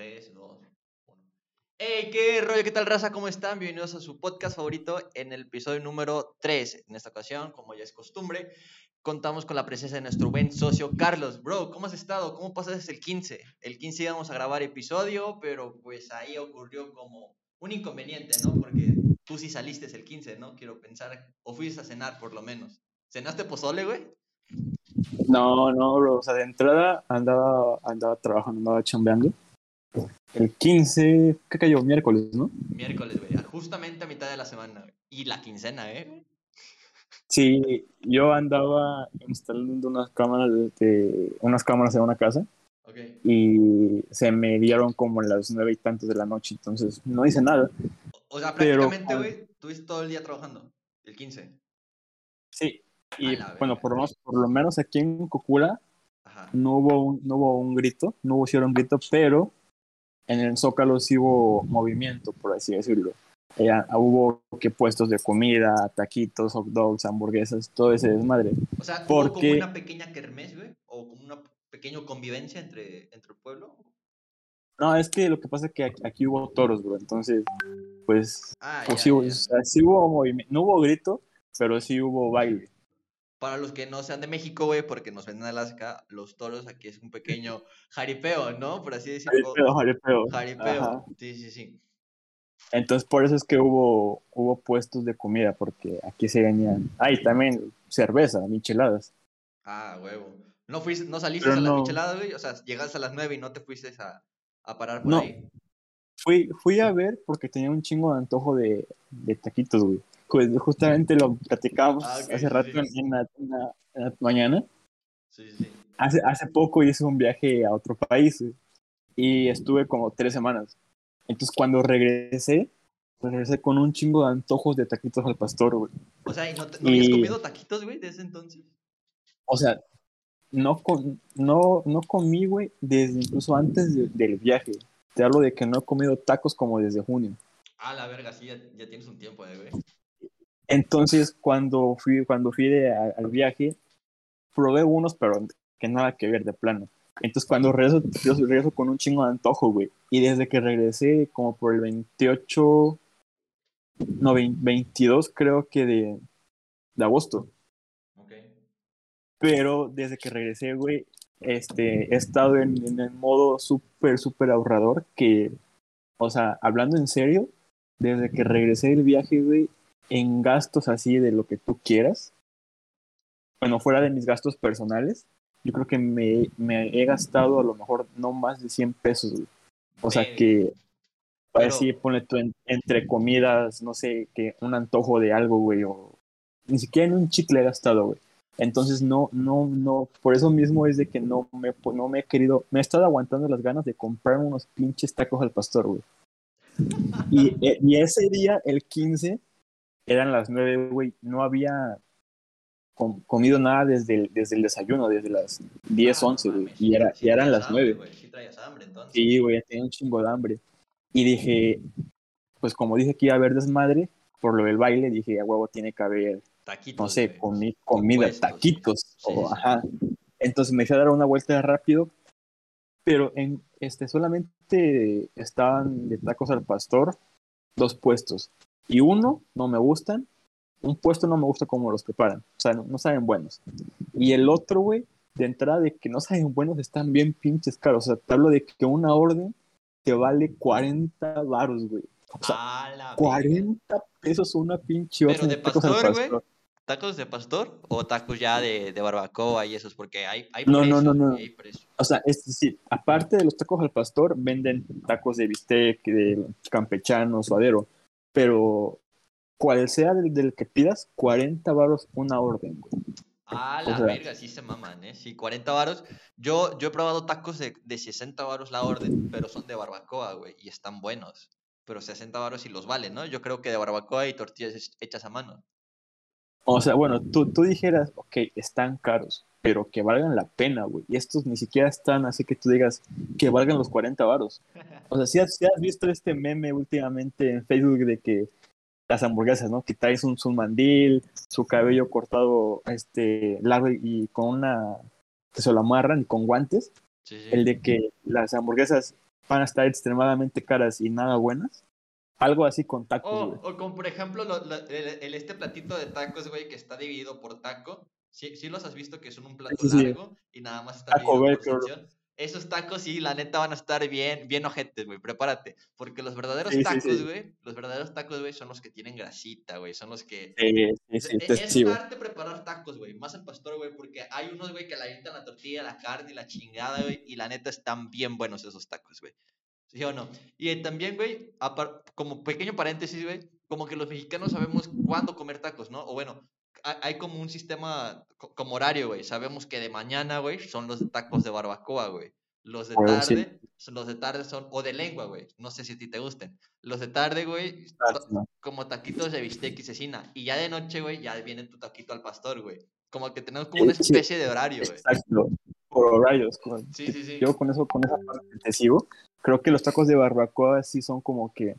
3, 2, 1. Hey, qué rollo, qué tal raza, ¿cómo están? Bienvenidos a su podcast favorito en el episodio número 3. En esta ocasión, como ya es costumbre, contamos con la presencia de nuestro buen socio Carlos. Bro, ¿cómo has estado? ¿Cómo pasaste el 15? El 15 íbamos a grabar episodio, pero pues ahí ocurrió como un inconveniente, ¿no? Porque tú sí saliste el 15, ¿no? Quiero pensar, o fuiste a cenar por lo menos. ¿Cenaste pozole, güey? No, no, bro. O sea, de entrada andaba, andaba trabajando, andaba chambeando. El 15, ¿qué cayó? Miércoles, ¿no? Miércoles, güey. Justamente a mitad de la semana. güey. Y la quincena, ¿eh? Sí, yo andaba instalando unas cámaras de, unas cámaras en una casa Ok. y se me dieron como las nueve y tantos de la noche, entonces no hice nada. O sea, prácticamente, güey, tuviste todo el día trabajando. El 15. Sí. A Y bueno, por lo, menos, por lo menos aquí en Cocula Ajá. no hubo un, no hubo un grito, no hubo un grito, pero en el Zócalo sí hubo movimiento, por así decirlo. Eh, hubo que puestos de comida, taquitos, hot dogs, hamburguesas, todo ese desmadre. O sea, ¿hubo como Porque- una pequeña kermés, güey? ¿O como una pequeña convivencia entre, entre el pueblo? No, es que lo que pasa es que aquí, aquí hubo toros, bro. Entonces, pues, Ah, pues ya, sí, ya. o sea, sí hubo movimiento. No hubo grito, pero sí hubo baile. Para los que no sean de México, güey, porque nos ven en Alaska, los toros aquí es un pequeño jaripeo, ¿no? Por así decirlo. Jaripeo, jaripeo. Jaripeo. Ajá. Sí, sí, sí. Entonces, por eso es que hubo, hubo puestos de comida, porque aquí se venían. Ah, y también cerveza, micheladas. Ah, huevo. ¿No, fuiste, no saliste Pero a las no. micheladas, güey? O sea, llegaste a las 9 y no te fuiste a, a parar por No. ahí. Fui, fui a ver porque tenía un chingo de antojo de, de taquitos, güey. Pues justamente lo platicábamos Ah, ok, hace rato sí. en, en la, en la- en la mañana. Sí, sí. Hace, hace poco hice un viaje a otro país güey, y estuve como tres semanas. Entonces cuando regresé, regresé con un chingo de antojos de taquitos al pastor, güey. O sea, ¿y no, no habías Y- comido taquitos, güey, desde entonces? O sea, no, con, no, no comí, güey, desde incluso antes de- del viaje. Te hablo de que no he comido tacos como desde junio. Ah, la verga, sí, ya, ya tienes un tiempo, eh, güey. Entonces cuando fui, cuando fui de- a- al viaje, probé unos, pero que nada que ver de plano. Entonces cuando regreso, yo regreso con un chingo de antojo, güey. Y desde que regresé, como por el 28, no, 20 22 creo que de, de agosto. Ok. Pero desde que regresé, güey, este, he estado en, en el modo súper, súper ahorrador que, o sea, hablando en serio, desde que regresé del viaje, güey, en gastos así de lo que tú quieras, bueno, fuera de mis gastos personales, yo creo que me, me he gastado a lo mejor no más de 100 pesos, güey. O sea que, para decir, ponle tú en- entre comidas, no sé, que un antojo de algo, güey, o ni siquiera en un chicle he gastado, güey. Entonces no, no, no, por eso mismo es de que no me, no me he querido, me he estado aguantando las ganas de comprar unos pinches tacos al pastor, güey. Y, eh, y ese día, el 15, eran las 9, güey, no había com- comido nada desde el, desde el desayuno, desde las 10, Ah, 11, no güey, y, era, sí y eran las hambre, 9. güey, Sí hambre, entonces. Sí, güey, ya tenía un chingo de hambre. Y dije, pues como dije que iba a haber desmadre, por lo del baile, dije, a huevo tiene que haber Taquitos, no sé, comi- comida, Puestos. taquitos. Sí, o- sí. ajá. Entonces me fui a dar una vuelta rápido, pero en este solamente estaban de tacos al pastor dos puestos. Y uno no me gustan, un puesto no me gusta cómo los preparan, o sea, no, no saben buenos. Y el otro, güey, de entrada de que no saben buenos, están bien pinches caros. O sea, te hablo de que una orden te vale 40 varos, güey. O sea, Ah, la verga. 40 pesos una pinche Pero de pastor, güey. ¿Tacos de pastor o tacos ya de, de barbacoa y esos? Porque hay, hay No, no, no, no. hay. O sea, es decir, aparte de los tacos al pastor, venden tacos de bistec, de campechano, suadero. Pero cual sea del, del que pidas, 40 baros una orden, güey. Ah, O la sea- verga, sí se maman, ¿eh? Sí, 40 varos. Yo, yo he probado tacos de, de 60 varos la orden, pero son de barbacoa, güey, y están buenos. Pero 60 varos sí los valen, ¿no? Yo creo que de barbacoa y tortillas hech- hechas a mano. O sea, bueno, tú, tú dijeras, ok, están caros, pero que valgan la pena, güey. Y estos ni siquiera están así que tú digas que valgan los 40 varos. O sea, si has, visto este meme últimamente en Facebook de que las hamburguesas, ¿no? Que traes un, su mandil, su cabello cortado este, largo y con una... que se lo amarran y con guantes. Sí. El de que las hamburguesas van a estar extremadamente caras y nada buenas. Algo así con tacos, O, o como por ejemplo lo- lo- el, el- este platito de tacos, güey, que está dividido por taco. Sí, sí los has visto que son un plato Sí, largo y nada más está Taco. Esos tacos sí, la neta van a estar bien, bien ojetes, güey, prepárate. Porque los verdaderos Sí, tacos, güey, los verdaderos tacos, güey, son los que tienen grasita, güey, son los que... Sí, sí, Es, es- te es sigo. un arte preparar tacos, güey. Más al pastor, güey, porque hay unos, güey, que le avientan la tortilla, la carne y la chingada, güey. Y la neta están bien buenos esos tacos, güey. ¿Sí o no? Y eh, también, güey, como pequeño paréntesis, güey, como que los mexicanos sabemos cuándo comer tacos, ¿no? O bueno, hay como un sistema co- como horario, güey. Sabemos que de mañana, güey, son los de tacos de barbacoa, güey. Los de sí. tarde, son los de tarde son, o de lengua, güey. No sé si a ti te gusten. Los de tarde, güey, Ah, como taquitos de bistec y cecina. Y ya de noche, güey, ya viene tu taquito al pastor, güey. Como que tenemos como una especie de horario, güey. Exacto. Por horarios. con- Sí, sí, sí. Yo con eso, con esa parte te sigo. Creo que los tacos de barbacoa sí son como que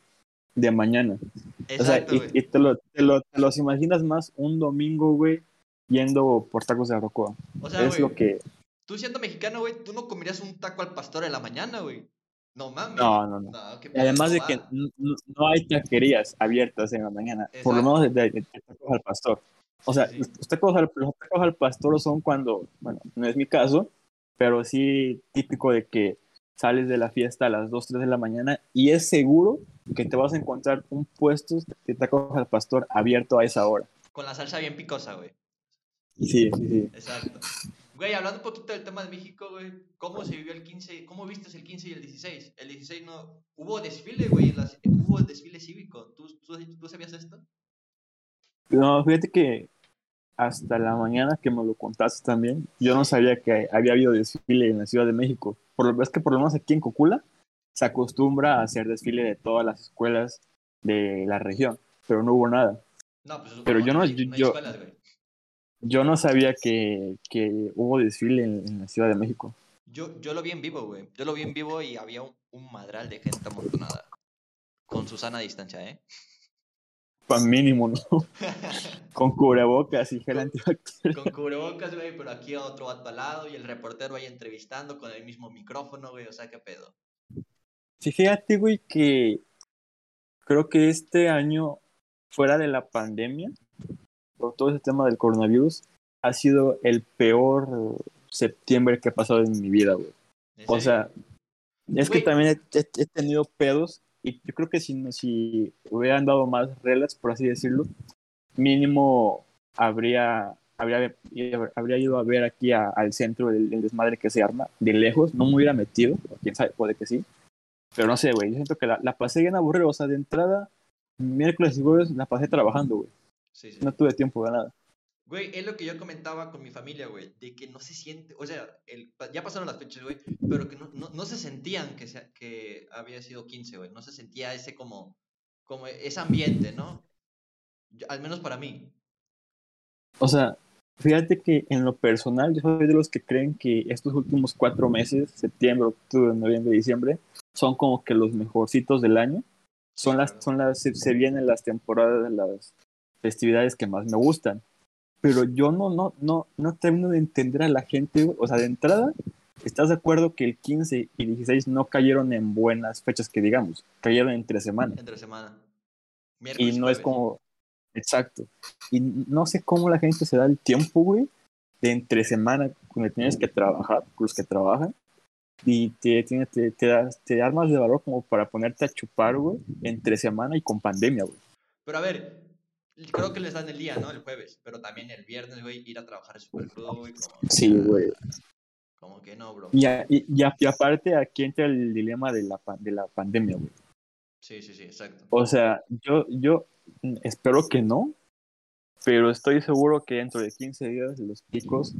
de mañana. O sea, Exacto, y, y te, lo, te, lo- te los imaginas más un domingo, güey, yendo por tacos de barbacoa. O sea, es güey, lo que... tú siendo mexicano, güey, tú no comerías un taco al pastor en la mañana, güey. No mames. No, no, no. No, además de que no, no- hay taquerías abiertas en la mañana, por lo Exacto. menos de, de- de tacos al pastor. O sea, Sí, sí. los- los tacos, al, los tacos al pastor son cuando, bueno, no es mi caso, pero sí típico de que sales de la fiesta a las 2, 3 de la mañana y es seguro que te vas a encontrar un puesto de tacos al pastor abierto a esa hora. Con la salsa bien picosa, güey. Sí, sí, sí. Exacto. Güey, hablando un poquito del tema de México, güey, ¿cómo se vivió el 15? ¿Cómo viste el 15 y el 16? El 16 no... Hubo desfile, güey, las- hubo desfile cívico. ¿Tú, tú, tú sabías esto? No, fíjate que hasta la mañana que me lo contaste también, yo no sabía que había habido desfile en la Ciudad de México. Por es que por lo menos aquí en Cocula se acostumbra a hacer desfile de todas las escuelas de la región, pero no hubo nada. No, pues Pero yo no- yo- yo- escuelas. Yo no sabía que, que hubo desfile en, en la Ciudad de México. Yo, yo lo vi en vivo, güey. Yo lo vi en vivo y había un, un madral de gente amontonada. Con Susana a distancia, ¿eh? Mínimo, ¿no? Con cubrebocas y gel antibacterial. Con cubrebocas, güey, pero aquí otro vato al lado y el reportero ahí entrevistando con el mismo micrófono, güey. O sea, qué pedo. Sí, fíjate, güey, que creo que este año, fuera de la pandemia, por todo ese tema del coronavirus, ha sido el peor septiembre que he pasado en mi vida, güey. ¿En O sea, es que Güey. también he tenido pedos y yo creo que si, si hubieran dado más reglas, por así decirlo, mínimo habría, habría, habría ido a ver aquí a- al centro del, del desmadre que se arma de lejos, no me hubiera metido, quién sabe, puede que sí, pero no sé, güey, yo siento que la, la pasé bien aburrida, o sea, de entrada, miércoles y jueves la pasé trabajando, güey, Sí, sí. no tuve tiempo de nada. Güey, es lo que yo comentaba con mi familia, güey, de que no se siente, o sea, el, ya pasaron las fechas, güey, pero que no, no, no se sentían que, sea, que había sido 15, güey, no se sentía ese como, como ese ambiente, ¿no? Yo- al menos para mí. O sea, fíjate que en lo personal yo soy de los que creen que estos últimos cuatro meses, septiembre, octubre, noviembre, diciembre, son como que los mejorcitos del año. Son las, son las, se, se vienen las temporadas, las festividades que más me gustan. Pero yo no, no, no, no termino de entender a la gente, güey. o sea, de entrada, ¿estás de acuerdo que el 15 y 16 no cayeron en buenas fechas que digamos? Cayeron entre semana. Entre semana. Y Miércoles no es jueves. como. Exacto. Y no sé cómo la gente se da el tiempo, güey, de entre semana cuando tienes que trabajar, los que trabajan, y te, tiene- te, te, das- te armas de valor como para ponerte a chupar, güey, entre semana y con pandemia, güey. Pero a ver, creo que les dan el día, ¿no? El jueves, pero también el viernes, güey, ir a trabajar es súper crudo, güey. Como, Sí, güey. Como que no, bro. Y, a- y, y a- aparte aquí entra el dilema de la, de la pandemia, güey. Sí, sí, sí, exacto. O sea, yo, yo espero que no, pero estoy seguro que dentro de 15 días los picos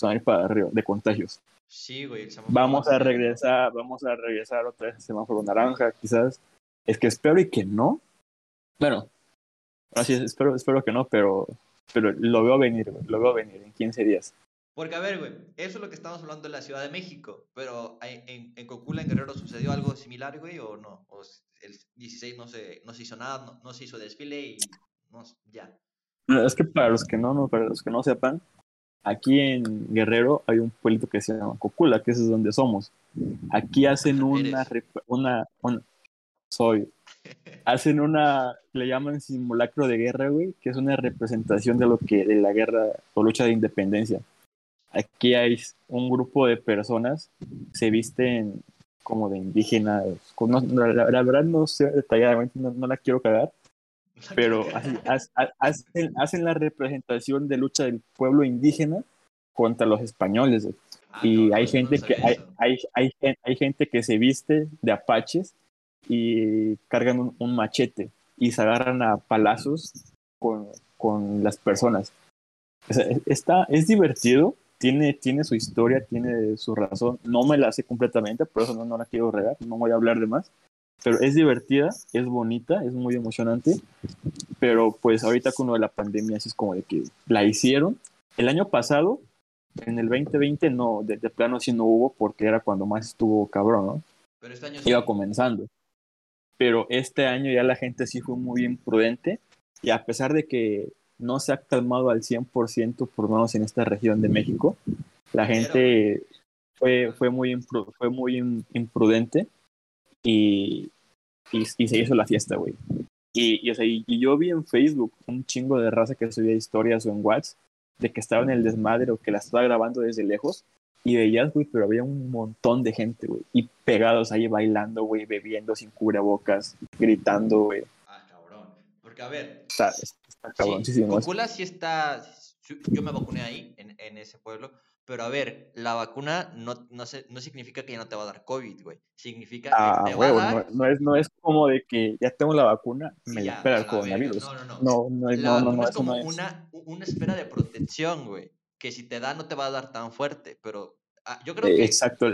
van a ir para arriba de contagios. Sí, güey. Vamos va a regresar, vamos a regresar otra vez al semáforo naranja, quizás. Es que espero y que no. Bueno, así es, espero, espero que no, pero, pero lo veo venir, güey, lo veo venir en 15 días. Porque, a ver, güey, eso es lo que estamos hablando de la Ciudad de México, pero en, en Cocula, en Guerrero, ¿sucedió algo similar, güey, o no? O el 16 no se, no se hizo nada, no, no se hizo desfile y no, ya. Es que para los que no, no, para los que no sepan, aquí en Guerrero hay un pueblito que se llama Cocula, que es donde somos. Aquí hacen una, una, una, soy, hacen una, le llaman simulacro de guerra, güey, que es una representación de lo que, de la guerra o lucha de independencia. Aquí hay un grupo de personas, se visten como de indígenas, la, verdad no sé detalladamente, no, la quiero cagar, pero hacen, hacen, la representación de lucha del pueblo indígena contra los españoles. Ah, y hay gente que hay, hay, hay, hay, gente que se viste de apaches y cargan un, machete y se agarran a palazos con, con las personas. está, es divertido, tiene, tiene su historia, tiene su razón. No me la hace completamente, por eso no, no la quiero regar, no voy a hablar de más. Pero es divertida, es bonita, es muy emocionante. Pero pues ahorita con lo de la pandemia, así es como de que la hicieron. El año pasado, en el 2020, no, de, plano sí no hubo, porque era cuando más estuvo cabrón, ¿no? Pero este año Iba comenzando. Pero este año ya la gente sí fue muy imprudente. Y a pesar de que no se ha calmado al 100%, por lo menos en esta región de México. La gente fue, fue, muy, fue muy imprudente y, y, se hizo la fiesta, güey. Y, y, yo vi en Facebook un chingo de raza que subía historias o en WhatsApp de que estaba en el desmadre o que la estaba grabando desde lejos y veías, güey, pero había un montón de gente, güey, y pegados ahí bailando, güey, bebiendo sin cubrebocas, gritando, güey. Ah, cabrón. Porque, a ver, sí, sí está. Yo me vacuné ahí, en, en, ese pueblo. Pero a ver, la vacuna no, no, se, no significa que ya no te va a dar COVID, güey. Significa que ah, te va a dar... no, es, no es como de que ya tengo la vacuna, me espera el coronavirus. No, no, no. No, no la no, no, es como una, una esfera de protección, güey. Que si te da, no te va a dar tan fuerte. Pero ah, yo creo que. Exacto.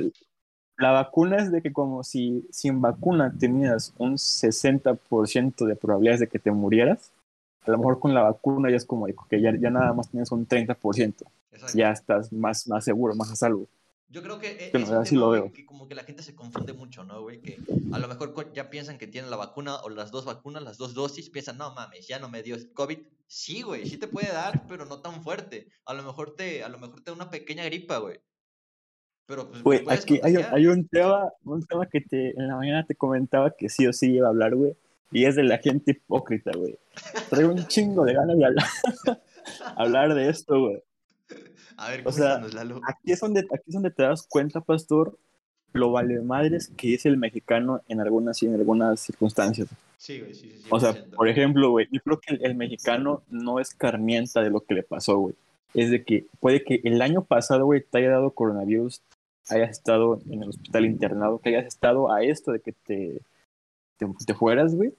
La vacuna es de que, como si sin vacuna tenías un 60% de probabilidades de que te murieras, a lo mejor con la vacuna ya es como que ya, ya nada más tienes un 30%. Ya estás más, más seguro, más a salvo. Yo creo que es así lo veo. Que como que la gente se confunde mucho, ¿no, güey? Que a lo mejor ya piensan que tienen la vacuna o las dos vacunas, las dos dosis, piensan, no mames, ya no me dio COVID. Sí, güey, sí te puede dar, pero no tan fuerte. A lo mejor te, a lo mejor te da una pequeña gripa, güey. Pero pues, güey, aquí hay, hay, un tema, un tema que te, en la mañana te comentaba que sí o sí iba a hablar, güey y es de la gente hipócrita, güey. Traigo un chingo de ganas de hablar, hablar de esto, güey. A ver, o sea, aquí es, donde, aquí es donde te das cuenta, pastor, lo vale madres que es el mexicano en algunas, en algunas circunstancias. Sí, güey, sí, sí, sí. O sea, por ejemplo, güey, yo creo que el, mexicano no es carmienta de lo que le pasó, güey. Es de que puede que el año pasado, güey, te haya dado coronavirus, hayas estado en el hospital internado, que hayas estado a esto de que te te, fueras, güey.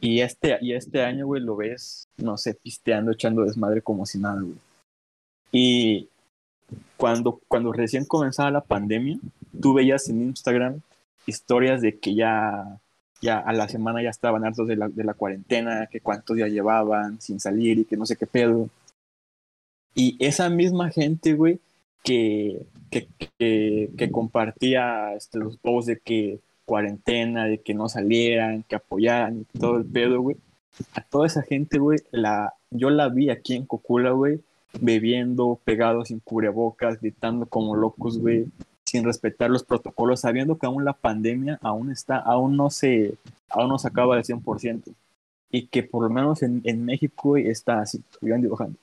Y, este, y este año, güey, lo ves, no sé, pisteando, echando desmadre como si nada, güey. Y cuando, cuando recién comenzaba la pandemia, tú veías en Instagram historias de que ya, ya a la semana ya estaban hartos de la, de la cuarentena, que cuántos días llevaban sin salir y que no sé qué pedo. Y esa misma gente, güey, que, que, que, que compartía este, los posts de que cuarentena, de que no salieran, que apoyaran y todo el pedo, güey. A toda esa gente, güey, la, yo la vi aquí en Cocula, güey, bebiendo, pegados sin cubrebocas, gritando como locos, güey, sin respetar los protocolos, sabiendo que aún la pandemia aún está, aún no se, aún no se acaba al 100%. Y que por lo menos en, en México güey, está así, iban dibujando.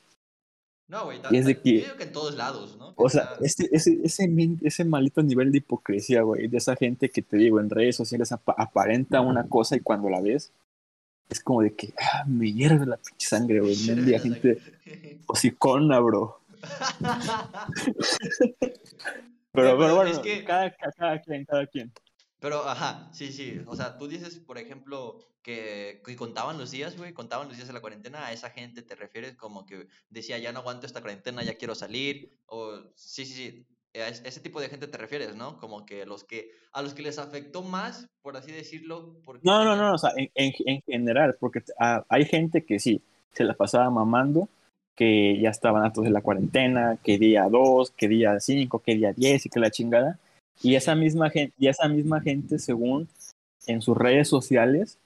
No, güey, y es de que, que en todos lados, ¿no? O sea, ese, ese, ese, ese malito nivel de hipocresía, güey, de esa gente que te digo, en redes sociales aparenta una cosa y cuando la ves, es como de que, ah, me hierve la pinche sangre, güey. Un día gente hocicona, bro. pero, pero bueno, es que... cada, cada quien, cada quien. Pero, ajá, sí, sí. O sea, tú dices, por ejemplo, que, que, contaban los días, güey, contaban los días de la cuarentena. A esa gente te refieres como que decía, ya no aguanto esta cuarentena, ya quiero salir. O, sí, sí, sí. A ese tipo de gente te refieres, ¿no? Como que los que, a los que les afectó más, por así decirlo. Porque... No, no, no, o sea, en, en, general, porque ah, hay gente que sí, se la pasaba mamando, que ya estaban hartos de la cuarentena, que día 2, que día 5, que día 10 y que la chingada y esa misma gente, y esa misma gente, según en sus redes sociales,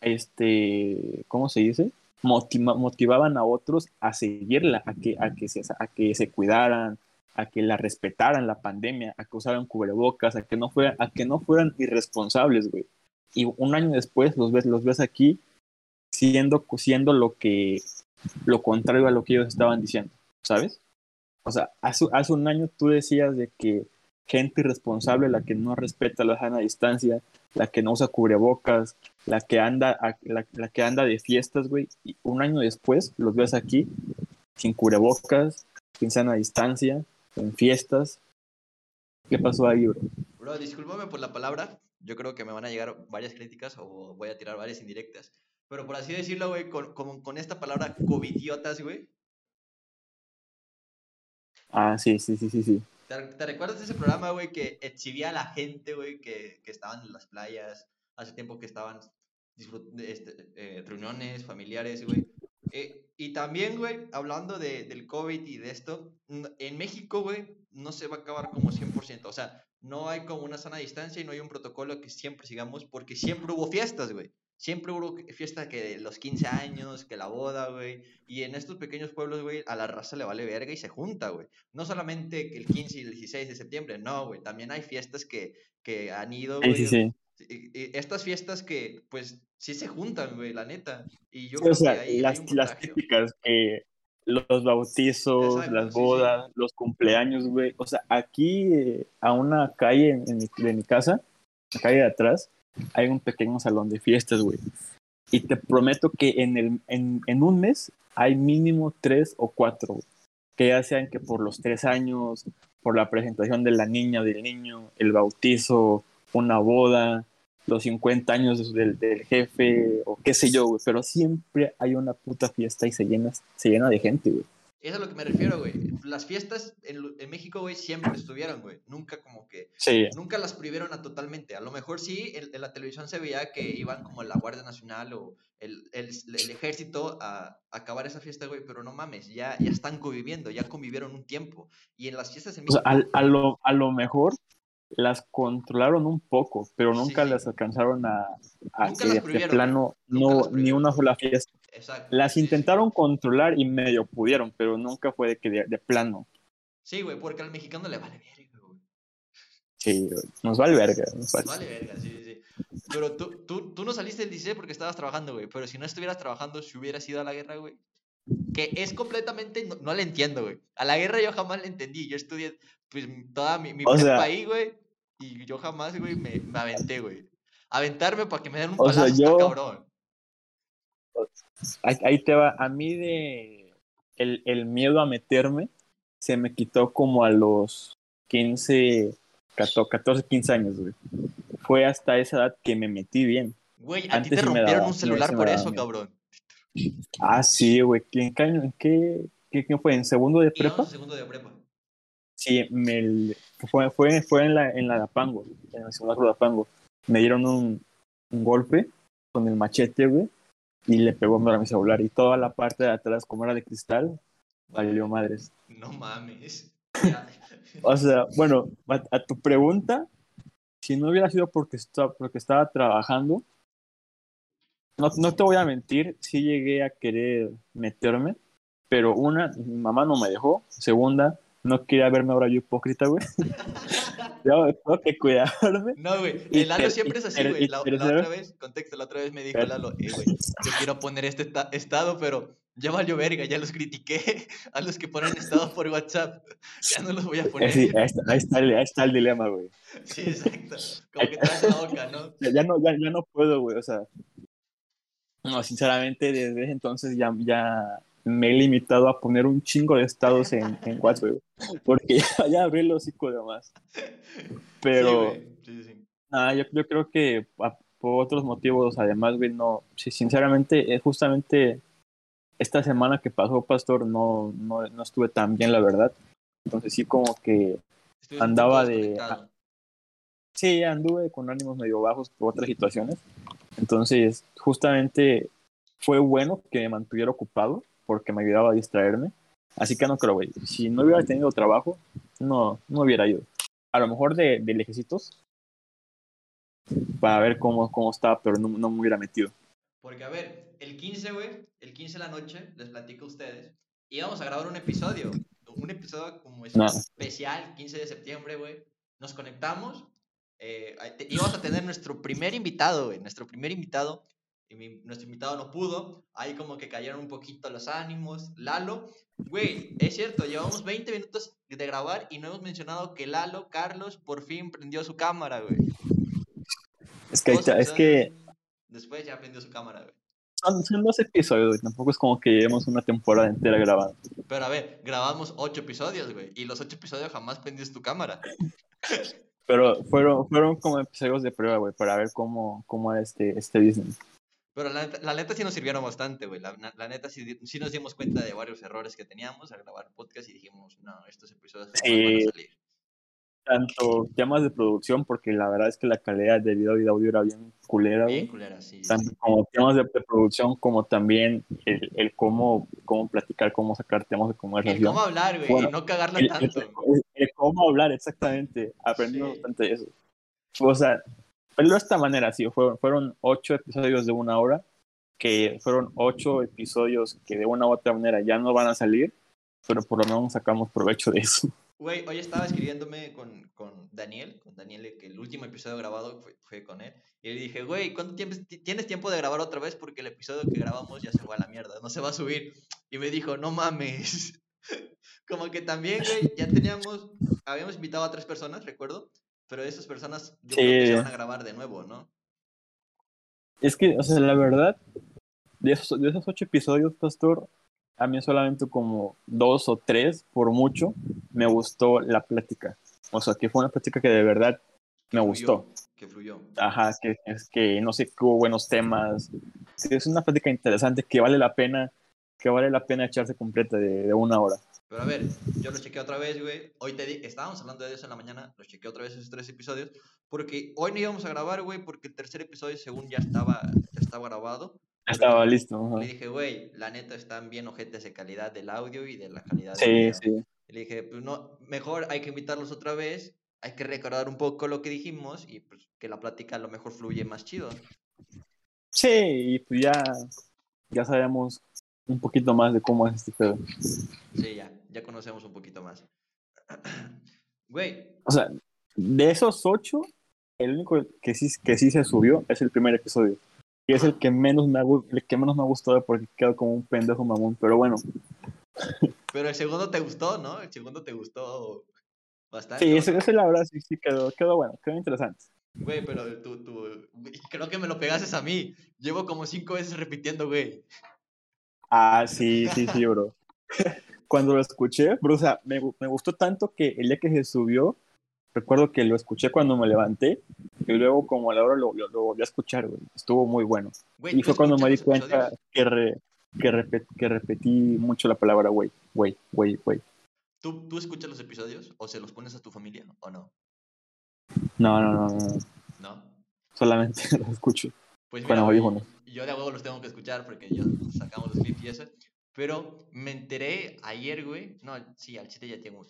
este, ¿cómo se dice? motivaban a otros a seguirla, a que, a, que se, a que se cuidaran, a que la respetaran la pandemia, a que usaran cubrebocas, a que no fueran, a que no fueran irresponsables, güey. Y un año después los ves, los ves aquí siendo, siendo lo que, lo contrario a lo que ellos estaban diciendo, ¿sabes? O sea, hace, hace un año tú decías de que gente irresponsable, la que no respeta la sana distancia, la que no usa cubrebocas, la que anda, la, que anda de fiestas, güey, y un año después los ves aquí sin cubrebocas, sin sana distancia, en fiestas. ¿Qué pasó ahí, bro? Bro, discúlpame por la palabra. Yo creo que me van a llegar varias críticas o voy a tirar varias indirectas. Pero por así decirlo, güey, con, con, con esta palabra covidiotas, güey. Ah, sí, sí, sí, sí, sí. ¿Te, recuerdas de ese programa, güey, que exhibía a la gente, güey, que, que estaban en las playas? Hace tiempo que estaban este, eh, reuniones familiares, güey. Eh, y también, güey, hablando de, del COVID y de esto, en México, güey, no se va a acabar como 100%. O sea, no hay como una sana distancia y no hay un protocolo que siempre sigamos porque siempre hubo fiestas, güey. Siempre hubo fiesta que los 15 años, que la boda, güey. Y en estos pequeños pueblos, güey, a la raza le vale verga y se junta, güey. No solamente que el 15 y el 16 de septiembre, no, güey. También hay fiestas que, que han ido, güey. Sí, sí. Estas fiestas que, pues, sí se juntan, güey, la neta. Y yo o sea, las, las típicas que los bautizos, las bodas, los cumpleaños, güey. O sea, aquí eh, a una calle en mi, de mi casa, la calle de atrás, hay un pequeño salón de fiestas, güey. Y te prometo que en, el, en, en un mes hay mínimo tres o cuatro, que ya sean que por los tres años, por la presentación de la niña, del niño, el bautizo, una boda, los 50 años del, del jefe, o qué sé yo, güey. Pero siempre hay una puta fiesta y se llena, se llena de gente, güey. Eso es a lo que me refiero, güey. Las fiestas en, en México, güey, siempre estuvieron, güey. Nunca como que... Sí. Nunca las prohibieron a totalmente. A lo mejor sí, en, la televisión se veía que iban como la Guardia Nacional o el, el, el ejército a, acabar esa fiesta, güey. Pero no mames, ya, ya están conviviendo, ya convivieron un tiempo. Y en las fiestas en México... O sea, a, lo, a lo mejor las controlaron un poco, pero nunca las alcanzaron a, a que de plano no, ni una sola fiesta. Las intentaron controlar y medio pudieron, pero nunca fue de que de, plano. Sí, güey, porque al mexicano le vale verga, güey. Sí, nos vale verga. Nos vale, verga, sí, sí. Pero tú, tú, tú no saliste del 16 porque estabas trabajando, güey. Pero si no estuvieras trabajando, si hubieras ido a la guerra, güey. Que es completamente. No, no le entiendo, güey. A la guerra yo jamás le entendí. Yo estudié, pues, toda mi, mi ahí, güey. Y yo jamás, güey, me, me aventé, güey. Aventarme para que me den un palazo, cabrón ahí te va, a mí de el, el, miedo a meterme se me quitó como a los 15, 14, 15 años, güey. Fue hasta esa edad que me metí bien. Güey, a ti te rompieron un celular por eso, cabrón. Ah, sí, güey. ¿Qué, qué, qué, fue? ¿En segundo de prepa? segundo de prepa. Sí, me, fue, fue, fue en la, en la Dapango, en la segunda de Dapango. Me dieron un, un golpe con el machete, güey y le pegó a mi celular y toda la parte de atrás, como era de cristal, valió madres. No mames. o sea, bueno, a, tu pregunta, si no hubiera sido porque, estaba, porque estaba trabajando, no, no te voy a mentir, sí llegué a querer meterme, pero una, mi mamá no me dejó, segunda, no quería verme ahora yo hipócrita, güey. Yo tengo que cuidarme. No, güey. El Lalo siempre es así, güey. La, otra vez, contexto, la otra vez me dijo Lalo, eh, güey, yo quiero poner este estado, pero ya valió verga, ya los critiqué a los que ponen estado por WhatsApp. Ya no los voy a poner. Sí, ahí, está, ahí, está el, ahí está el dilema, güey. Sí, exacto. Como que te das la boca, ¿no? Ya, no, ya, ya no puedo, güey. O sea, no, sinceramente, desde ese entonces ya, ya me he limitado a poner un chingo de estados en, en WhatsApp, porque ya, ya abrí el hocico de más. Pero, yo, yo, creo que por otros motivos, además, güey, no, sí, sinceramente, es justamente esta semana que pasó, Pastor, no, no, no estuve tan bien, la verdad. Entonces sí como que andaba de... Sí, anduve con ánimos medio bajos por otras situaciones. Entonces, justamente fue bueno que me mantuviera ocupado porque me ayudaba a distraerme. Así que no creo, güey. Si no hubiera tenido trabajo, no, no hubiera ido. A lo mejor de, de lejecitos para ver cómo, cómo estaba, pero no, no me hubiera metido. Porque, a ver, el 15, güey, el 15 de la noche, les platico a ustedes, íbamos a grabar un episodio, un episodio como No. especial, 15 de septiembre, güey. Nos conectamos, eh, íbamos a tener nuestro primer invitado, güey, nuestro primer invitado, y mi- nuestro invitado no pudo, ahí como que cayeron un poquito los ánimos, Lalo, güey, es cierto, llevamos 20 minutos de grabar y no hemos mencionado que Lalo, Carlos, por fin prendió su cámara, güey. Es que, es que Después ya prendió su cámara, güey. son, son dos episodios, güey. Tampoco es como que llevemos una temporada entera grabando. Pero a ver, grabamos ocho episodios, güey. Y los ocho episodios jamás prendiste tu cámara. Pero fueron, fueron como episodios de prueba, güey, para ver cómo, cómo era este, este business. Pero la neta, la neta sí nos sirvieron bastante, güey. La, la neta sí, sí nos dimos cuenta de varios errores que teníamos al grabar podcast y dijimos, no, estos episodios jamás van Sí. a salir. Tanto temas de producción, porque la verdad es que la calidad de video y de audio era bien culera, Bien culera, sí. sí, Tanto sí. como temas de, de producción, como también el, el cómo, cómo platicar, cómo sacar temas de El conversación. cómo hablar, güey, Bueno, y no cagarla el, tanto. el- el cómo hablar exactamente, aprendimos Sí. bastante eso. O sea, pero de esta manera, sí, fueron, fueron ocho episodios de una hora, que fueron ocho episodios que de una u otra manera ya no van a salir, pero por lo menos sacamos provecho de eso. Güey, hoy estaba escribiéndome con, con Daniel, con Daniel, que el último episodio grabado fue, fue con él. Y le dije, güey, ¿cuánto tiempo ti- tienes tiempo de grabar otra vez? Porque el episodio que grabamos ya se fue a la mierda, no se va a subir. Y me dijo, no mames. Como que también, güey, ya teníamos, habíamos invitado a tres personas, recuerdo. Pero esas personas yo creo que se Sí. van a grabar de nuevo, ¿no? Es que, o sea, la verdad, de esos, de esos ocho episodios, Pastor, a mí solamente como dos o tres, por mucho, me gustó la plática. O sea, que fue una plática que de verdad me gustó. Que fluyó. Ajá, que es que no sé, que hubo buenos temas. es una plática interesante que vale la pena, que vale la pena echarse completa de, de una hora. Pero a ver, yo lo chequeé otra vez, güey. Hoy te di, estábamos hablando de eso en la mañana, los chequeé otra vez esos tres episodios, porque hoy no íbamos a grabar, güey, porque el tercer episodio según ya estaba, ya estaba grabado. Ya Estaba listo. ajá. Le dije, güey, la neta están bien ojetes de calidad del audio y de la calidad del Sí, video. sí. Y le dije, pues no, mejor hay que invitarlos otra vez, hay que recordar un poco lo que dijimos y pues que la plática a lo mejor fluye más chido. Sí, y pues ya, ya sabemos un poquito más de cómo es este pedo. Sí, ya, ya conocemos un poquito más. Güey, O sea, de esos ocho, el único que sí, que sí se subió es el primer episodio. Y es el que menos me ha, el que menos me ha gustado porque quedo como un pendejo mamón. Pero bueno, pero el segundo te gustó, ¿no? El segundo te gustó bastante. sí, ¿o ese, ese la verdad sí, sí quedó, quedó bueno, quedó interesante. Güey, pero tú, tú, creo que me lo pegases a mí. Llevo como cinco veces repitiendo, güey. Ah, sí, sí, sí, bro. Cuando lo escuché, bro, o sea, me, gu- me gustó tanto que el día que se subió, recuerdo que lo escuché cuando me levanté y luego como a la hora lo, lo, lo volví a escuchar, güey. Estuvo muy bueno. Güey, Y ¿tú fue cuando me di los cuenta episodios? que, re- que, repet- que repetí mucho la palabra güey, güey, güey, güey. ¿Tú, ¿Tú escuchas los episodios o se los pones a tu familia o no? No, no, no, no, no. ¿No? Solamente lo escucho. Pues mira, yo de huevo los tengo que escuchar porque yo sacamos los clips y eso. Pero me enteré ayer, güey. No, sí, al chiste ya tengo.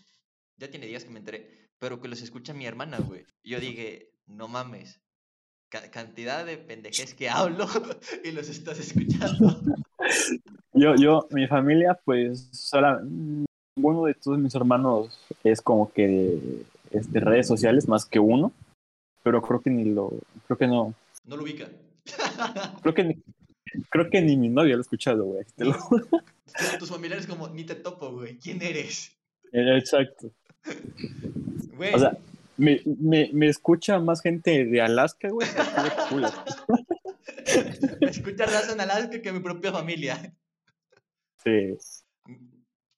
Ya tiene días que me enteré. Pero que los escucha mi hermana, güey. Yo dije, no mames. ca- cantidad de pendejes que hablo y los estás escuchando. Yo, yo, mi familia, pues, sola, ninguno de todos mis hermanos es como que de este, redes sociales más que uno, pero creo que ni lo, creo que no, No lo ubica. Creo que ni, creo que ni mi novia lo ha escuchado, güey. lo- Tus- familiares como, ni te topo, güey. ¿Quién eres? Exacto. Güey, O sea, me, me, me escucha más gente de Alaska, güey. me escucha raza en Alaska que mi propia familia. Sí.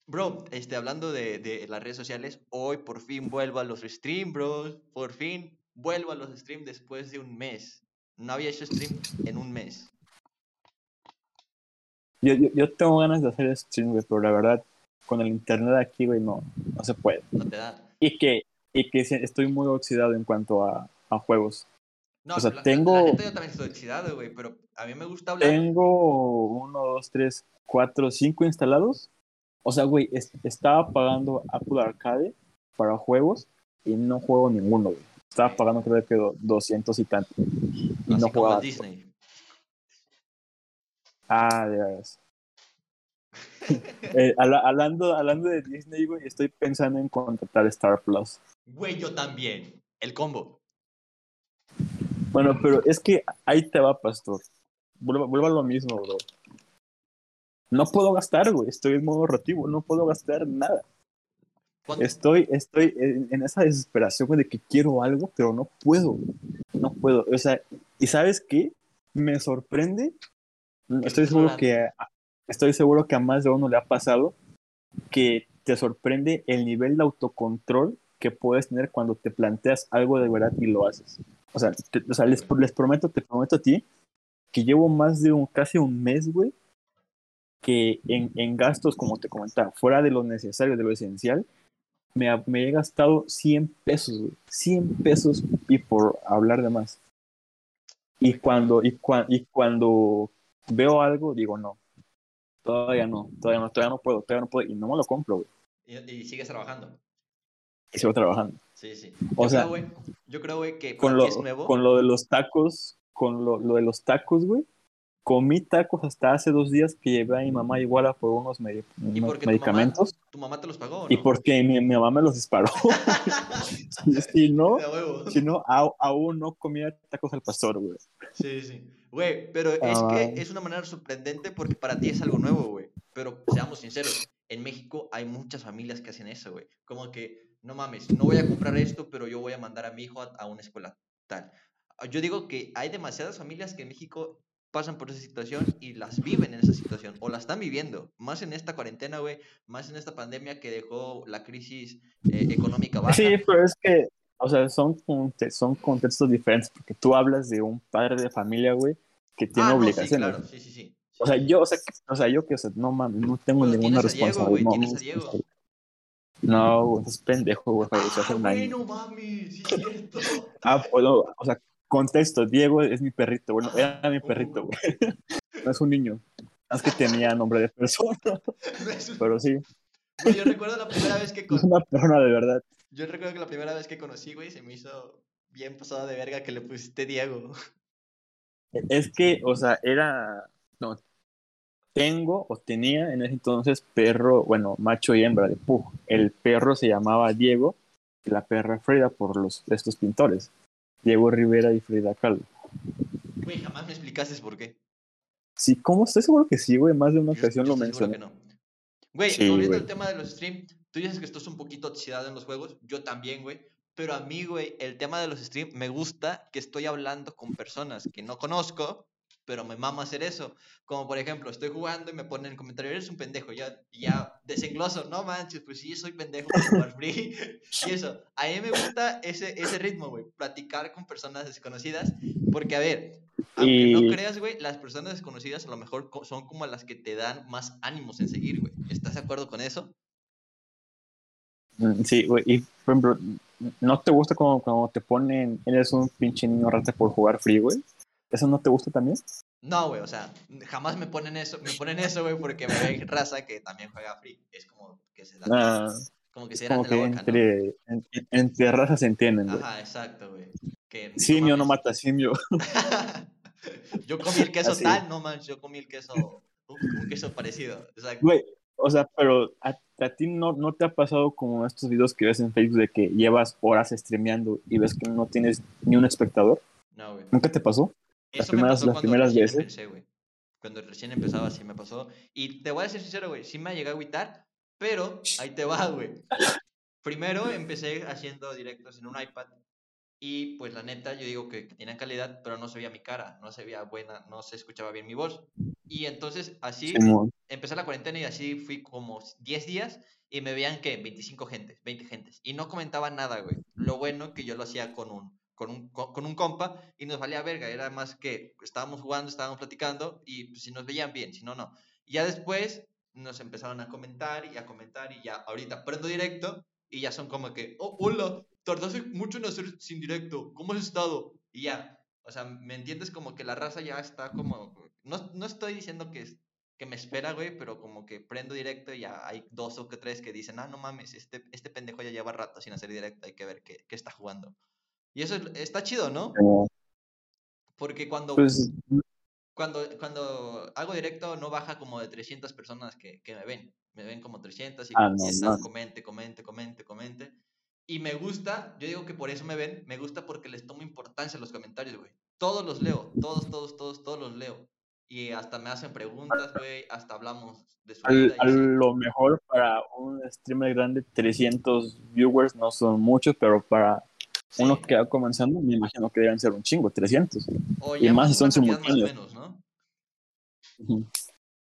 Bro, este, hablando de, de las redes sociales, hoy por fin vuelvo a los streams, bro. Por fin vuelvo a los streams después de un mes. No había hecho stream en un mes. Yo, yo, yo tengo ganas de hacer stream, güey, pero la verdad, con el internet aquí, güey, no, no se puede. No te da. Y que, y que estoy muy oxidado en cuanto a, a juegos. No, O sea, la, tengo- la neta yo también estoy oxidado, güey, pero a mí me gusta hablar. Tengo uno, dos, tres, cuatro, cinco instalados. O sea, güey, es- estaba pagando Apple Arcade para juegos y no juego ninguno, güey. Estaba pagando creo que do- 200 y tanto. Así no como jugaba. Disney. Ah, de veras. Eh, habla- hablando, hablando de Disney, güey, estoy pensando en contratar Star Plus. Güey, yo también. El combo. Bueno, pero es que ahí te va, Pastor. Vuelvo, vuelvo a lo mismo, bro. No puedo gastar, güey. Estoy en modo rotativo. No puedo gastar nada. ¿Cuánto- Estoy, estoy en, en esa desesperación, güey, de que quiero algo, pero no puedo, güey. No puedo. O sea, ¿y sabes qué? Me sorprende. Estoy seguro que a- estoy seguro que a más de uno le ha pasado que te sorprende el nivel de autocontrol que puedes tener cuando te planteas algo de verdad y lo haces. O sea, te- o sea les, les prometo, te prometo a ti que llevo más de un, casi un mes, güey, que en, en gastos, como te comentaba, fuera de lo necesario, de lo esencial, me, me he gastado 100 pesos, güey. 100 pesos y por hablar de más. Y cuando, y, cua- y cuando veo algo, digo, no, todavía no, todavía no, todavía no puedo, todavía no puedo, y no me lo compro, güey. Y, y sigues trabajando. Y sigo trabajando. Sí, sí. O yo, sea, creo, güey, yo creo, güey, que Con lo, es nuevo. con lo de los tacos, con lo, lo de los tacos, güey. Comí tacos hasta hace dos días que llevé a mi mamá igual a por unos medi- ¿Y unos tu medicamentos. mamá, tu mamá te los pagó? ¿o Y porque mi, mi mamá me los disparó. si, no, si no, aún no comía tacos al pastor, güey. Sí, sí. Güey, pero es Ah. que es una manera sorprendente porque para ti es algo nuevo, güey. Pero seamos sinceros, en México hay muchas familias que hacen eso, güey. Como que, no mames, no voy a comprar esto, pero yo voy a mandar a mi hijo a, a una escuela tal. Ah, Yo digo que hay demasiadas familias que en México pasan por esa situación y las viven en esa situación o la están viviendo. Más en esta cuarentena, güey, más en esta pandemia que dejó la crisis eh, económica baja. Sí, pero es que, o sea, son, son contextos diferentes, porque tú hablas de un padre de familia, güey, que tiene Ah, no, sí, obligaciones. claro, sí, sí, sí. O sea, yo, o sea, que- o sea, yo que, o sea, no mames, no tengo Pero ninguna tienes a Diego, responsabilidad. güey, no, tienes a no. No, güey, es pendejo, güey, Ah, un güey, año. no mames, sí es cierto. Ah, bueno, o sea, contexto, Diego es mi perrito, bueno, era mi perrito, güey. No es un niño. Es que tenía nombre de persona, es pero sí, yo recuerdo la primera vez que es con- una persona de verdad. yo recuerdo que la primera vez que conocí, güey, se me hizo bien pasada de verga que le pusiste Diego. Es que, o sea, era, no, tengo o tenía en ese entonces perro, bueno, macho y hembra de Pug. El perro se llamaba Diego y la perra Frida por los, estos pintores. Diego Rivera y Frida Kahlo. Güey, jamás me explicaste por qué. Sí, ¿cómo? Estoy seguro que sí, güey, más de una Yo- ocasión yo lo mencioné. que no. Güey, Sí, volviendo al tema de los streams, tú dices que estás un poquito oxidado en los juegos, yo también, güey. Pero a mí, güey, el tema de los streams me gusta que estoy hablando con personas que no conozco, pero me mama hacer eso. Como por ejemplo, estoy jugando y me ponen en el comentario, eres un pendejo, ya, ya desengloso, no manches, pues sí, soy pendejo por jugar free. y eso, a mí me gusta ese, ese ritmo, güey, platicar con personas desconocidas, porque a ver, aunque no creas, güey, las personas desconocidas a lo mejor son como las que te dan más ánimos en seguir, güey. ¿Estás de acuerdo con eso? Mm, Sí, güey, y por ejemplo, ¿no te gusta como cuando te ponen, eres un pinche niño rata por jugar free, güey? ¿Eso no te gusta también? No, güey, o sea, jamás me ponen eso, me ponen eso, güey, porque me ven raza que también juega free. Es como que se dan, Ah, como que se como de la que boca, entre, en- entre razas se entienden, ¿no? güey. Ajá, exacto, güey. Que Simio no mata simio. yo comí el queso Así. tal, no manches, yo comí el queso, un, un queso parecido. Exacto. Güey, o sea, pero a, a ti no, no te ha pasado como estos videos que ves en Facebook de que llevas horas streameando y ves que no tienes ni un espectador. No, güey. ¿Nunca te pasó? Me primeras- pasó las primeras veces. empecé, güey. Cuando recién empezaba, sí me pasó. Y te voy a ser sincero, güey, sí me llegado a agüitar, pero ahí te va, güey. Primero empecé haciendo directos en un iPad y pues la neta yo digo que, que tenían calidad, pero no se veía mi cara, no se veía buena, no se escuchaba bien mi voz. Y entonces así Simón. empecé la cuarentena y así fui como 10 días y me veían que 25 gentes, 20 gentes. Y no comentaba nada, güey. Lo bueno que yo lo hacía con un, con un, co- con un compa y nos valía verga. Era más que estábamos jugando, estábamos platicando y pues, si nos veían bien, si no, no. Ya después nos empezaron a comentar y a comentar y ya ahorita prendo directo y ya son como que, oh, hola, tardaste mucho en hacer sin directo, ¿cómo has estado? Y ya, o sea, ¿me entiendes? Como que la raza ya está como, no, no estoy diciendo que, que me espera, güey, pero como que prendo directo y ya hay dos o tres que dicen, ah, no mames, este, este pendejo ya lleva rato sin hacer directo, hay que ver qué, qué está jugando. Y eso es- está chido, ¿no? Simón. Porque cuando... Pues cuando, cuando hago directo no baja como de 300 personas que, que me ven. Me ven como 300 y, Ah, no, están no. comente, comente, comente, comente. Y me gusta, yo digo que por eso me ven, me gusta porque les tomo importancia a los comentarios, güey. Todos los leo, todos, todos, todos, todos los leo. Y hasta me hacen preguntas, güey, hasta hablamos de su Al- vida. y a lo mejor para un streamer grande, 300 viewers no son muchos, pero para Sí. uno que va comenzando, me imagino que deben ser un chingo, 300. O y más si son cantidad más o simultáneos. menos, ¿no?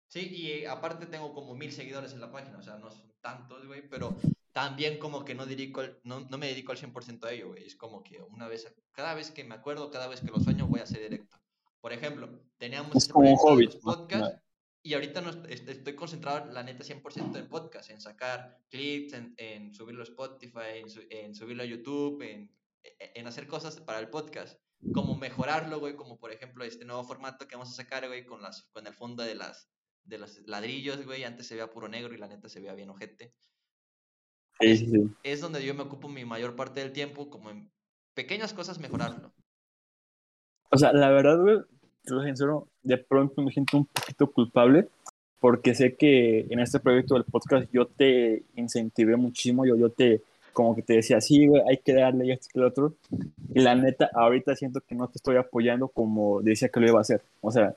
Sí, y eh, aparte tengo como mil seguidores en la página, o sea, no son tantos, güey, pero también como que no, dedico al- no, no me dedico al 100% a ello, güey. Es como que una vez, cada vez que me acuerdo, cada vez que lo sueño, voy a hacer directo. Por ejemplo, teníamos Es como un hobby, podcasts nada. y ahorita no est- est- estoy concentrado, la neta, 100% en podcast, en sacar clips, en, en subirlo a Spotify, en, en subirlo a YouTube, en, en hacer cosas para el podcast. Como mejorarlo, güey, como por ejemplo este nuevo formato que vamos a sacar, güey, con, las, con el fondo de las de los ladrillos, güey. Antes se veía puro negro y la neta se veía bien ojete. Sí, sí, sí. Es donde yo me ocupo mi mayor parte del tiempo, como en pequeñas cosas mejorarlo. O sea, la verdad, güey, te soy sincero, de pronto me siento un poquito culpable porque sé que en este proyecto del podcast yo te incentivé muchísimo, yo, yo te, como que te decía, sí, güey, hay que darle y esto y lo otro. Y la neta, ahorita siento que no te estoy apoyando como decía que lo iba a hacer. O sea,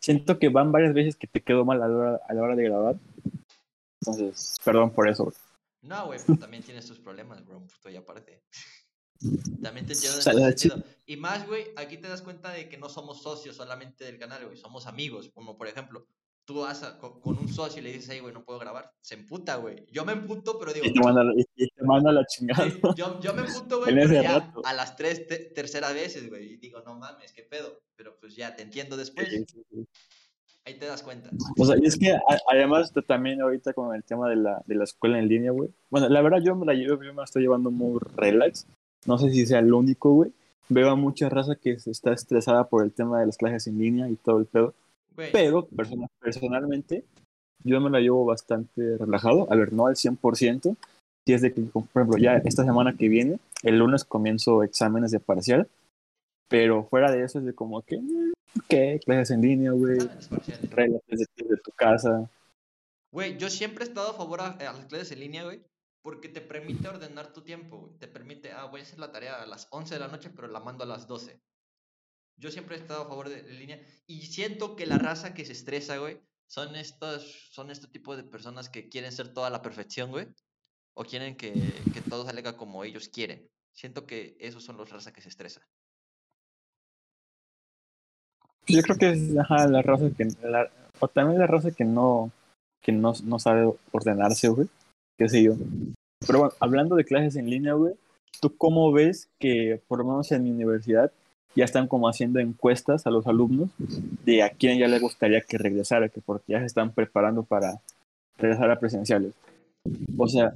siento que van varias veces que te quedó mal a la hora, a la hora de grabar. Entonces, perdón por eso. güey. No, güey, pero también tienes tus problemas, bro. Puto, y aparte. También te entiendo en O sea, ese sentido. Y más, güey, aquí te das cuenta de que no somos socios solamente del canal, güey. Somos amigos. Como por ejemplo, tú vas a- co- con, un socio y le dices, hey, güey, no puedo grabar. Se emputa, güey. Yo me emputo, pero digo, Y te manda, y- te manda la chingada. Sí, yo, yo me emputo, güey, pero ya rato. a las tres te- terceras veces, güey. Y digo, no mames, qué pedo. Pero pues ya te entiendo después. Sí, sí. Ahí te das cuenta. O sea, y es que además también ahorita con el tema de la, de la escuela en línea, güey. Bueno, la verdad yo me la llevo, yo me la estoy llevando muy relax. No sé si sea el único, güey. Veo a mucha raza que está estresada por el tema de las clases en línea y todo el pedo. Pero persona- personalmente yo me la llevo bastante relajado. A ver, no al 100%. Si es de que, por ejemplo, ya esta semana que viene, el lunes comienzo exámenes de parcial. Pero fuera de eso es de como que, eh, ¿qué? Clases en línea, güey. Reglas desde, desde tu casa. Güey, yo siempre he estado a favor a, a las clases en línea, güey. Porque te permite ordenar tu tiempo, güey. Te permite, ah, voy a hacer la tarea a las 11 de la noche, pero la mando a las 12. Yo siempre he estado a favor de, línea. Y siento que la raza que se estresa, güey, son estos, son este tipo de personas que quieren ser toda la perfección, güey. O quieren que, que todo salga como ellos quieren. Siento que esos son los raza que se estresa. Yo creo que es ajá, la raza que. la- o también la raza que no. que no, no sabe ordenarse, güey. Qué sé yo. Pero bueno, hablando de clases en línea, güey. ¿Tú cómo ves que, por lo menos en mi universidad, ya están como haciendo encuestas a los alumnos de a quién ya le gustaría que regresara, que porque ya se están preparando para regresar a presenciales? O sea,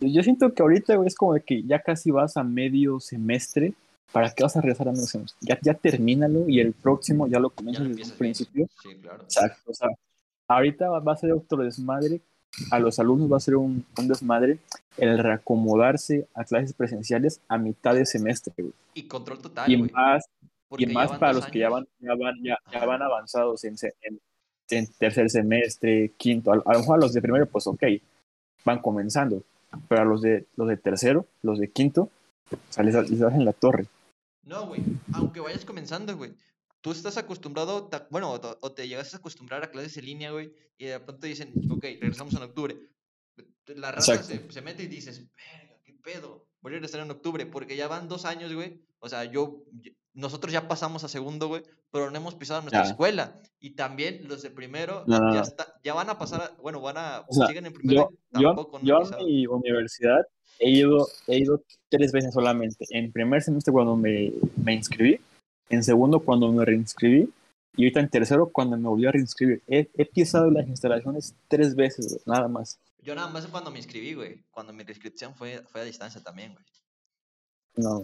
yo siento que ahorita, es como que ya casi vas a medio semestre ¿Para qué vas a regresar a medio semestre? Ya, ya termínalo y el próximo ya lo Ya comienzas lo desde un principio. Sí, claro. Exacto. O sea, ahorita va a ser otro desmadre. A los alumnos va a ser un, un desmadre el reacomodarse a clases presenciales a mitad de semestre. güey. Y control total, Y güey. más, porque y más para los que ya van, ya van, ya, van avanzados en, se- en- en tercer semestre, quinto. A, a lo mejor a los de primero, pues ok, van comenzando. Pero a los de, los de tercero, los de quinto, o sea, les, les hacen la torre. No, güey. Aunque vayas comenzando, güey. Tú estás acostumbrado, bueno, o te- llegas a acostumbrar a clases en línea, güey, y de pronto dicen, ok, regresamos en octubre. La raza se, se mete y dices, verga, qué pedo, voy a regresar en octubre, porque ya van dos años, güey. O sea, yo, nosotros ya pasamos a segundo, güey, pero no hemos pisado nuestra Ya. escuela. Y también los de primero No, no, ya, está, ya van a pasar, a- bueno, van a, O sea, siguen en primero, Yo, y yo, tampoco no yo a mi universidad he ido, he ido tres veces solamente. En primer semestre cuando me, me inscribí, en segundo cuando me reinscribí y ahorita en tercero cuando me volví a reinscribir. He, he pisado las instalaciones tres veces, güey, nada más. Yo nada más cuando me inscribí, güey. Cuando mi inscripción fue, fue a distancia también, güey. No.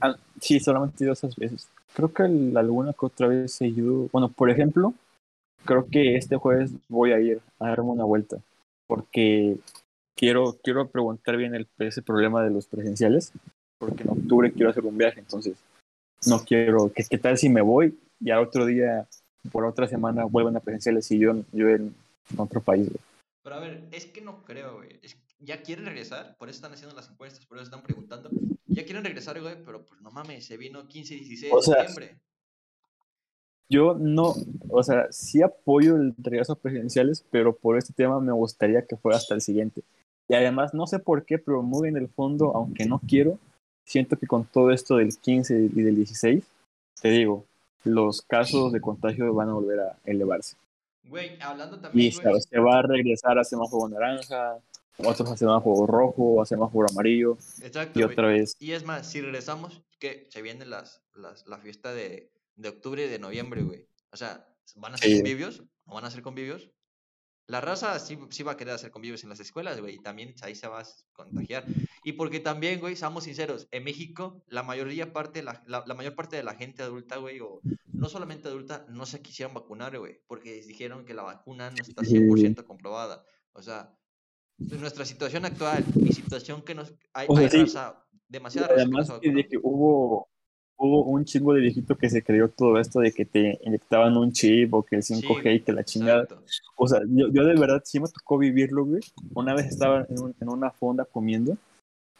Ah, sí, solamente esas veces. Creo que el- alguna que otra vez he ido. Bueno, por ejemplo, creo que este jueves voy a ir a darme una vuelta. Porque quiero, quiero preguntar bien el, ese problema de los presenciales. Porque en octubre quiero hacer un viaje, entonces no quiero. ¿Qué, qué tal si me voy y al otro día, por otra semana, vuelven a presenciales y yo, yo en, otro país, güey. Pero a ver, es que no creo, güey. ya quieren regresar, por eso están haciendo las encuestas, por eso están preguntando. Ya quieren regresar, güey, pero pues no mames, se vino 15 y 16 de septiembre. Yo no, o sea, sí apoyo el regreso a presidenciales, pero por este tema me gustaría que fuera hasta el siguiente. Y además, no sé por qué, pero muy en el fondo, aunque no quiero, siento que con todo esto del 15 y del 16, te digo, los casos de contagio van a volver a elevarse. Güey, hablando también. Y se va a regresar a semáforo naranja, otros a semáforo rojo, a semáforo amarillo. Exacto. Y otra vez. Y es más, si regresamos, que se viene las, las, la fiesta de, de octubre y de noviembre, güey. O sea, ¿van a ser convivios? ¿No van a ser convivios? La raza sí, sí, va a querer hacer convivios en las escuelas, güey, y también ahí se va a contagiar. Y porque también, güey, seamos sinceros, en México la mayoría parte, la, la, mayor parte de la gente adulta, güey, o no solamente adulta, no se quisieron vacunar, güey, porque dijeron que la vacuna no está 100% comprobada. O sea, nuestra situación actual y situación que nos... Hay, hay raza, demasiada raza Además de que hubo hubo un chingo de viejito que se creyó todo esto de que te inyectaban un chip o que el 5G y que la chingada. O sea, yo, yo, de verdad sí me tocó vivirlo, güey. Una vez estaba en, en, una fonda comiendo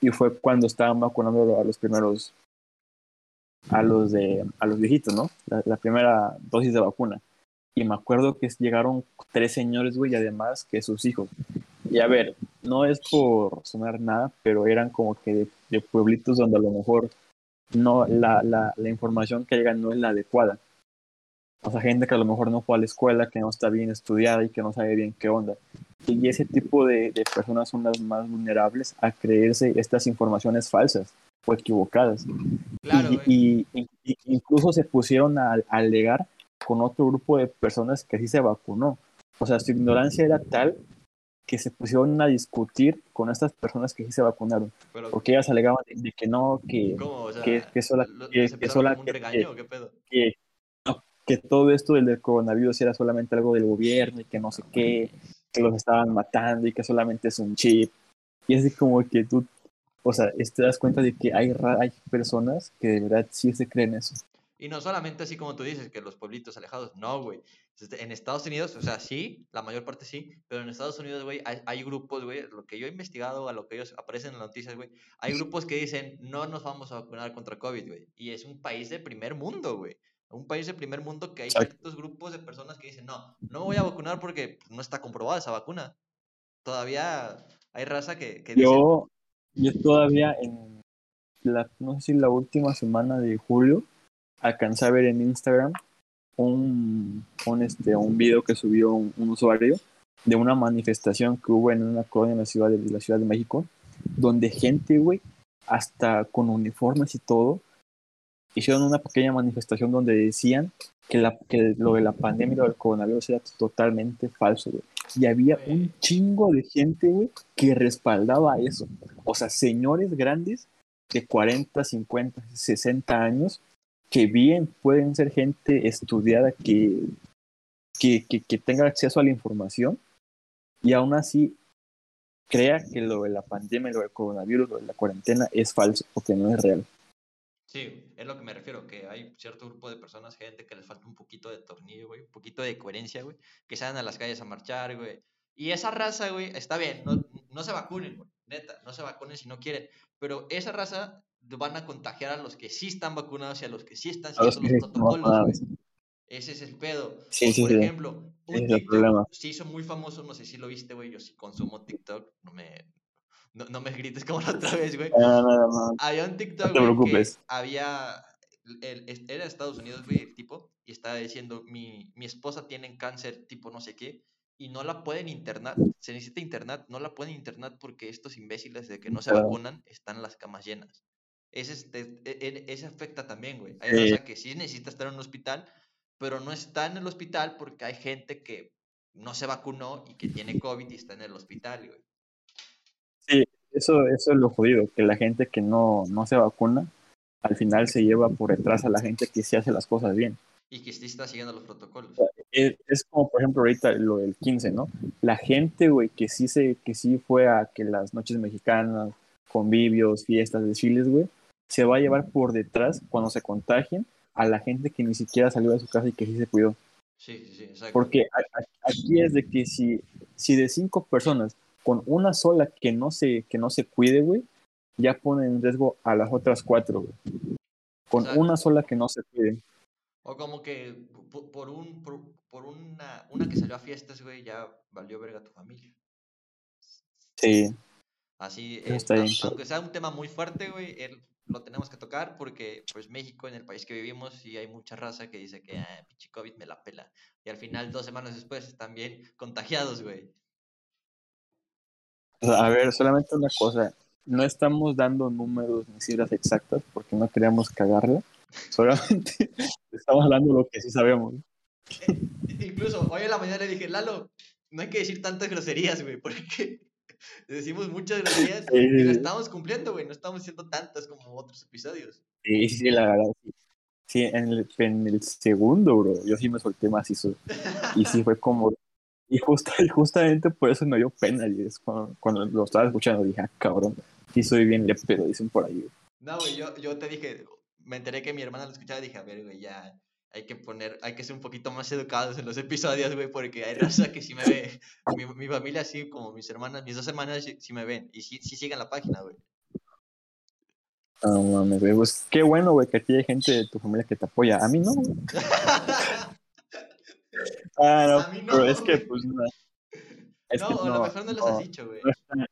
y fue cuando estaban vacunando a los primeros, a los de, a los viejitos, ¿no? La, la primera dosis de vacuna. Y me acuerdo que llegaron tres señores, güey, y además que sus hijos. Y a ver, no es por sonar nada, pero eran como que de, de pueblitos donde a lo mejor no, la, la, la, información que llega no es la adecuada. O sea, gente que a lo mejor no fue a la escuela, que no está bien estudiada y que no sabe bien qué onda. Y ese tipo de, de personas son las más vulnerables a creerse estas informaciones falsas o equivocadas. y, y, incluso se pusieron a, a alegar con otro grupo de personas que sí se vacunó. O sea, su ignorancia era tal que se pusieron a discutir con estas personas que sí se vacunaron. porque ellas alegaban de, que no, que, que, que, sola, que, que, que, todo esto del coronavirus era solamente algo del gobierno y que no sé qué, que los estaban matando y que solamente es un chip. Y es como que tú, o sea, te das cuenta de que hay, hay personas que de verdad sí se creen eso. Y no solamente así como tú dices, que los pueblitos alejados, no, güey. Este, en Estados Unidos, o sea, sí, la mayor parte sí, pero en Estados Unidos, güey, hay, hay, grupos, güey, lo que yo he investigado, a lo que ellos aparecen en las noticias, güey, hay grupos que dicen, no nos vamos a vacunar contra COVID, güey. Y es un país de primer mundo, güey. Un país de primer mundo que hay ciertos grupos de personas que dicen, no, no me voy a vacunar porque no está comprobada esa vacuna. Todavía hay raza que, que yo, yo todavía en la, no sé si la última semana de julio, alcancé a ver en Instagram un, un, este, un video que subió un, usuario de una manifestación que hubo en una colonia en la ciudad de, la Ciudad de México, donde gente, güey, hasta con uniformes y todo, hicieron una pequeña manifestación donde decían que, la, que lo de la pandemia y lo del coronavirus era totalmente falso, güey. Y había un chingo de gente, güey, que respaldaba eso. O sea, señores grandes de 40, 50, 60 años que bien pueden ser gente estudiada que, que, que, tenga acceso a la información y aún así crea que lo de la pandemia, lo del coronavirus, lo de la cuarentena es falso o que no es real. Sí, es lo que me refiero, que hay cierto grupo de personas, gente que les falta un poquito de tornillo, güey, un poquito de coherencia, güey, que salen a las calles a marchar, güey. Y esa raza, güey, está bien, no, no se vacunen, güey, neta, no se vacunen si no quieren, pero esa raza van a contagiar a los que sí están vacunados y a los que sí están siguiendo los, protocolos. Ese es el pedo. Por ejemplo, un TikTok se hizo muy famoso, no sé si lo viste, güey, yo sí consumo TikTok, no me, no, me grites como la otra vez, güey. Había un TikTok, que había, el, era de Estados Unidos, güey, el tipo, y estaba diciendo, mi, mi esposa tiene cáncer tipo no sé qué, y no la pueden internar, se necesita internar, no la pueden internar porque estos imbéciles de que no se vacunan están las camas llenas. Ese, este, e, ese afecta también, güey. Hay raza que sí necesita estar en un hospital, pero no está en el hospital porque hay gente que no se vacunó y que tiene COVID y está en el hospital, güey. Sí, eso, eso es lo jodido, que la gente que no, no se vacuna, al final se lleva por detrás a la gente que sí hace las cosas bien. Y que sí está siguiendo los protocolos. Es, es como, por ejemplo, ahorita lo del 15, ¿no? La gente, güey, que sí, se, que sí fue a que las noches mexicanas, convivios, fiestas, desfiles, güey, se va a llevar por detrás cuando se contagien a la gente que ni siquiera salió de su casa y que sí se cuidó. Sí, sí, exacto. Porque a- a- aquí es de que si, si de cinco personas, con una sola que no se, que no se cuide, güey, ya pone en riesgo a las otras cuatro, güey. Con Exacto. una sola que no se cuide. O como que po- por, un, por, por una, una que salió a fiestas, güey, ya valió verga tu familia. Sí, Así, eh, está a- bien, aunque sea un tema muy fuerte, güey, lo tenemos que tocar porque, pues, México, en el país que vivimos, sí hay mucha raza que dice que, ah, pinche COVID me la pela. Y al final, dos semanas después, están bien contagiados, güey. A ver, solamente una cosa. No estamos dando números ni cifras exactas porque no queríamos cagarla. Solamente estamos hablando de lo que sí sabemos. Incluso, hoy en la mañana le dije, Lalo, no hay que decir tantas groserías, güey, porque decimos muchas Sí, y lo estamos cumpliendo, güey, no estamos diciendo tantas como otros episodios. Sí, sí, la verdad. Sí, Sí, en el, en el segundo, bro, yo sí me solté macizo. Y sí fue como. Y, justa- y justamente por eso me dio pena. Y es cuando, cuando lo estaba escuchando dije, ah, cabrón, sí soy bien pero dicen por ahí. güey. No, güey, yo, yo te dije, me enteré que mi hermana lo escuchaba y dije, a ver, güey, ya hay que poner, hay que ser un poquito más educados en los episodios, güey, porque hay raza que sí me ve. Mi, mi familia, así como mis hermanas, mis dos hermanas, sí, sí me ven y sí, sí siguen la página, güey. No mames, güey. Pues qué bueno, güey, que a ti hay gente de tu familia que te apoya. A mí no, güey. Ah, no, A mí no, pero es que, pues, no. Es no, que a lo mejor no les has dicho, güey. no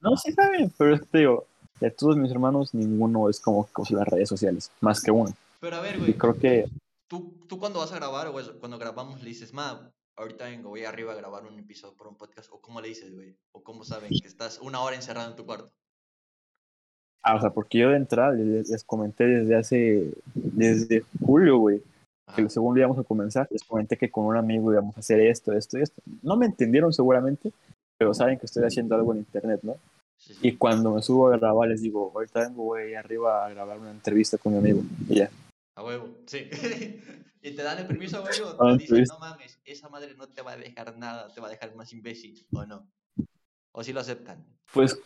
No, sí saben, pero es que te digo, de todos mis hermanos, ninguno es como que usa las redes sociales, más que uno. Pero a ver, Y güey, creo que, tú, tú cuando vas a grabar o cuando grabamos le dices, ma, ahorita vengo, voy arriba a grabar un episodio por un podcast, o cómo le dices, güey, o cómo saben que estás una hora encerrado en tu cuarto. ah, o sea, porque yo de entrada les, les comenté desde hace, desde julio, güey, que según íbamos a comenzar, les comenté que con un amigo íbamos a hacer esto, esto y esto. No me entendieron seguramente, pero saben que estoy haciendo algo en internet, ¿no? Sí, sí. Y cuando me subo a grabar, les digo, ahorita vengo, güey, arriba a grabar una entrevista con mi amigo. Y ya. A huevo, sí. y te dan el permiso, güey, o Ah, te dicen, no mames, esa madre no te va a dejar nada, te va a dejar más imbécil, o no. O si lo aceptan. Pues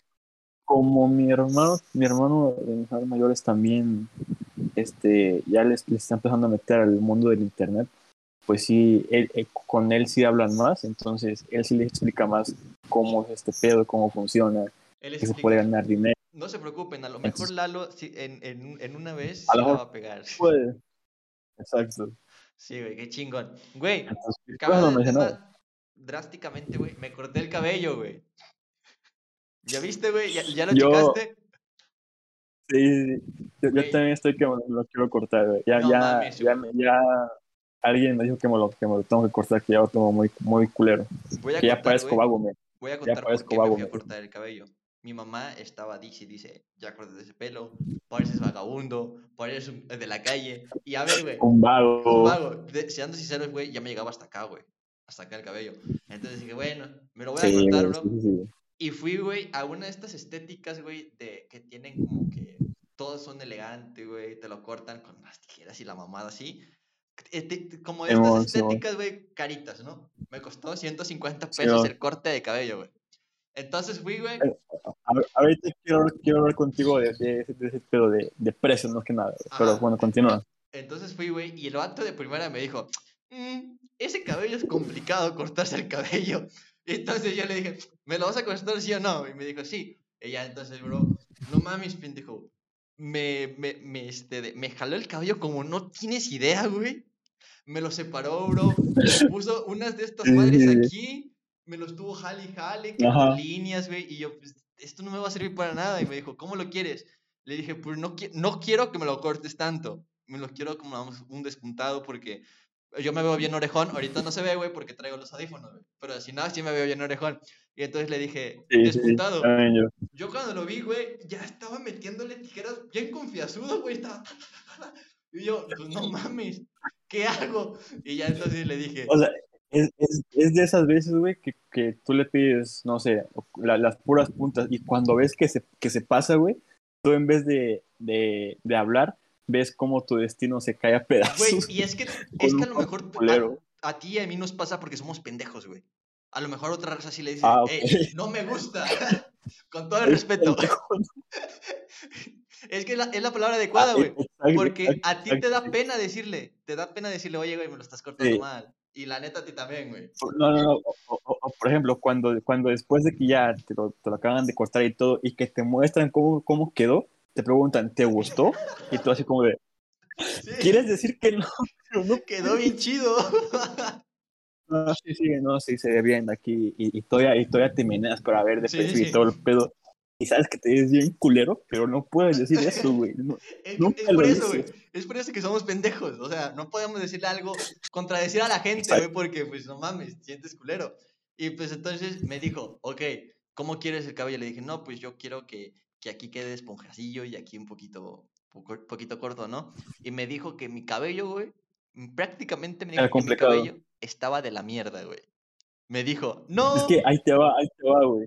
como mi hermano, mi hermano de mis hermanos mayores también, este, ya les, les está empezando a meter al mundo del internet, pues sí, él- él- con él sí hablan más, entonces él sí les explica más cómo es este pedo, cómo funciona, que se puede ganar dinero. No se preocupen, a lo mejor Lalo en, en, en una vez A lo la va a pegar. Puede. Exacto. Sí, güey, qué chingón. Güey, drásticamente, güey, me corté el cabello, güey. ¿Ya viste, güey? ¿Ya, ya lo Yo- checaste? Sí, yo, también estoy que me lo quiero cortar, güey. Ya, No ya, mames, ya, me- ya alguien me dijo que me lo, que me lo tengo que cortar, que ya lo tengo muy, muy culero. Voy a Que ya contar, parezco güey, vago, me. Voy a contar por parezco qué me fui a cortar el cabello. Mi mamá estaba dice, dice, ya cortes ese pelo, pareces vagabundo, pareces un- de la calle. Y a ver, güey, Un vago. un vago, de- siendo sincero, güey, ya me llegaba hasta acá, güey. Hasta acá el cabello. Entonces dije, bueno, me lo voy a Sí, cortar, bro. sí, sí. Y fui, güey, a una de estas estéticas, güey, de que tienen como que todos son elegantes, güey, te lo cortan con las tijeras y la mamada así. Eh, Como estas estéticas, güey, caritas, ¿no? Me costó 150 pesos el corte de cabello, güey. Entonces fui, güey. Eh, ahorita quiero, quiero hablar contigo de, de, de pedo de, de precios, más que nada. güey. Pero Ajá. bueno, continúa. Entonces fui, güey, y el vato de primera me dijo, "Mm, ese cabello es complicado cortarse el cabello. Y entonces yo le dije, ¿me lo vas a cortar sí o no? Y me dijo, sí. Y ya entonces, bro, no mames, pendejo. Me, me, me, este, me jaló el cabello como no tienes idea, güey. Me lo separó, bro. Me puso unas de estas madres aquí. Me los tuvo jale y jale, que líneas, güey. Y yo, pues, esto no me va a servir para nada. Y me dijo, ¿cómo lo quieres? Le dije, pues no, qui- no quiero que me lo cortes tanto. Me lo quiero como vamos, un despuntado porque yo me veo bien orejón. Ahorita no se ve, güey, porque traigo los audífonos, güey. Pero si no, sí me veo bien orejón. Y entonces le dije, Sí, sí, sí. despuntado. También yo. Yo cuando lo vi, güey, ya estaba metiéndole tijeras bien confiasudo, güey. Estaba... Y yo, pues no mames, ¿qué hago? Y ya entonces le dije, O sea, es, es, es de esas veces, güey, que, que tú le pides, no sé, la- las puras puntas y cuando ves que se, que se pasa, güey, tú en vez de, de, de hablar, ves cómo tu destino se cae a güey, pedazos. y es que, es que a lo mejor a, a ti y a mí nos pasa porque somos pendejos, güey. A lo mejor otra raza sí le dice, Ah. "Ey, no me gusta. Con todo el respeto. Es que es la, es la palabra adecuada, Ah, güey. exacto, Porque a ti te da pena decirle, te da pena decirle, oye, güey, me lo estás cortando Sí. mal. Y la neta a ti también, güey. No, no, no. O, o- o, por ejemplo, cuando, cuando después de que ya te lo, te lo acaban de cortar y todo, y que te muestran cómo, cómo quedó, te preguntan, ¿te gustó? Y tú así como de, Sí, ¿quieres decir que no? Pero no Quedó bien chido. No, sí, sí, no, sí, se ve bien aquí y, y todavía, y todavía te meneas para ver Sí, sí. y todo el pedo. Y sabes que te ves bien culero, pero no puedes decir eso, güey. No, Es, Nunca es lo por eso, güey. Es por eso que somos pendejos. O sea, no podemos decirle algo, contradecir a la gente, güey, porque, pues, no mames, sientes culero. Y pues entonces me dijo, ok, ¿cómo quieres el cabello? Le dije, no, pues yo quiero que, que aquí quede esponjacillo y aquí un poquito, poco- poquito corto, ¿no? Y me dijo que mi cabello, güey, prácticamente me dijo Era que mi cabello estaba de la mierda, güey. Me dijo, no. Es que ahí te va, ahí te va, güey.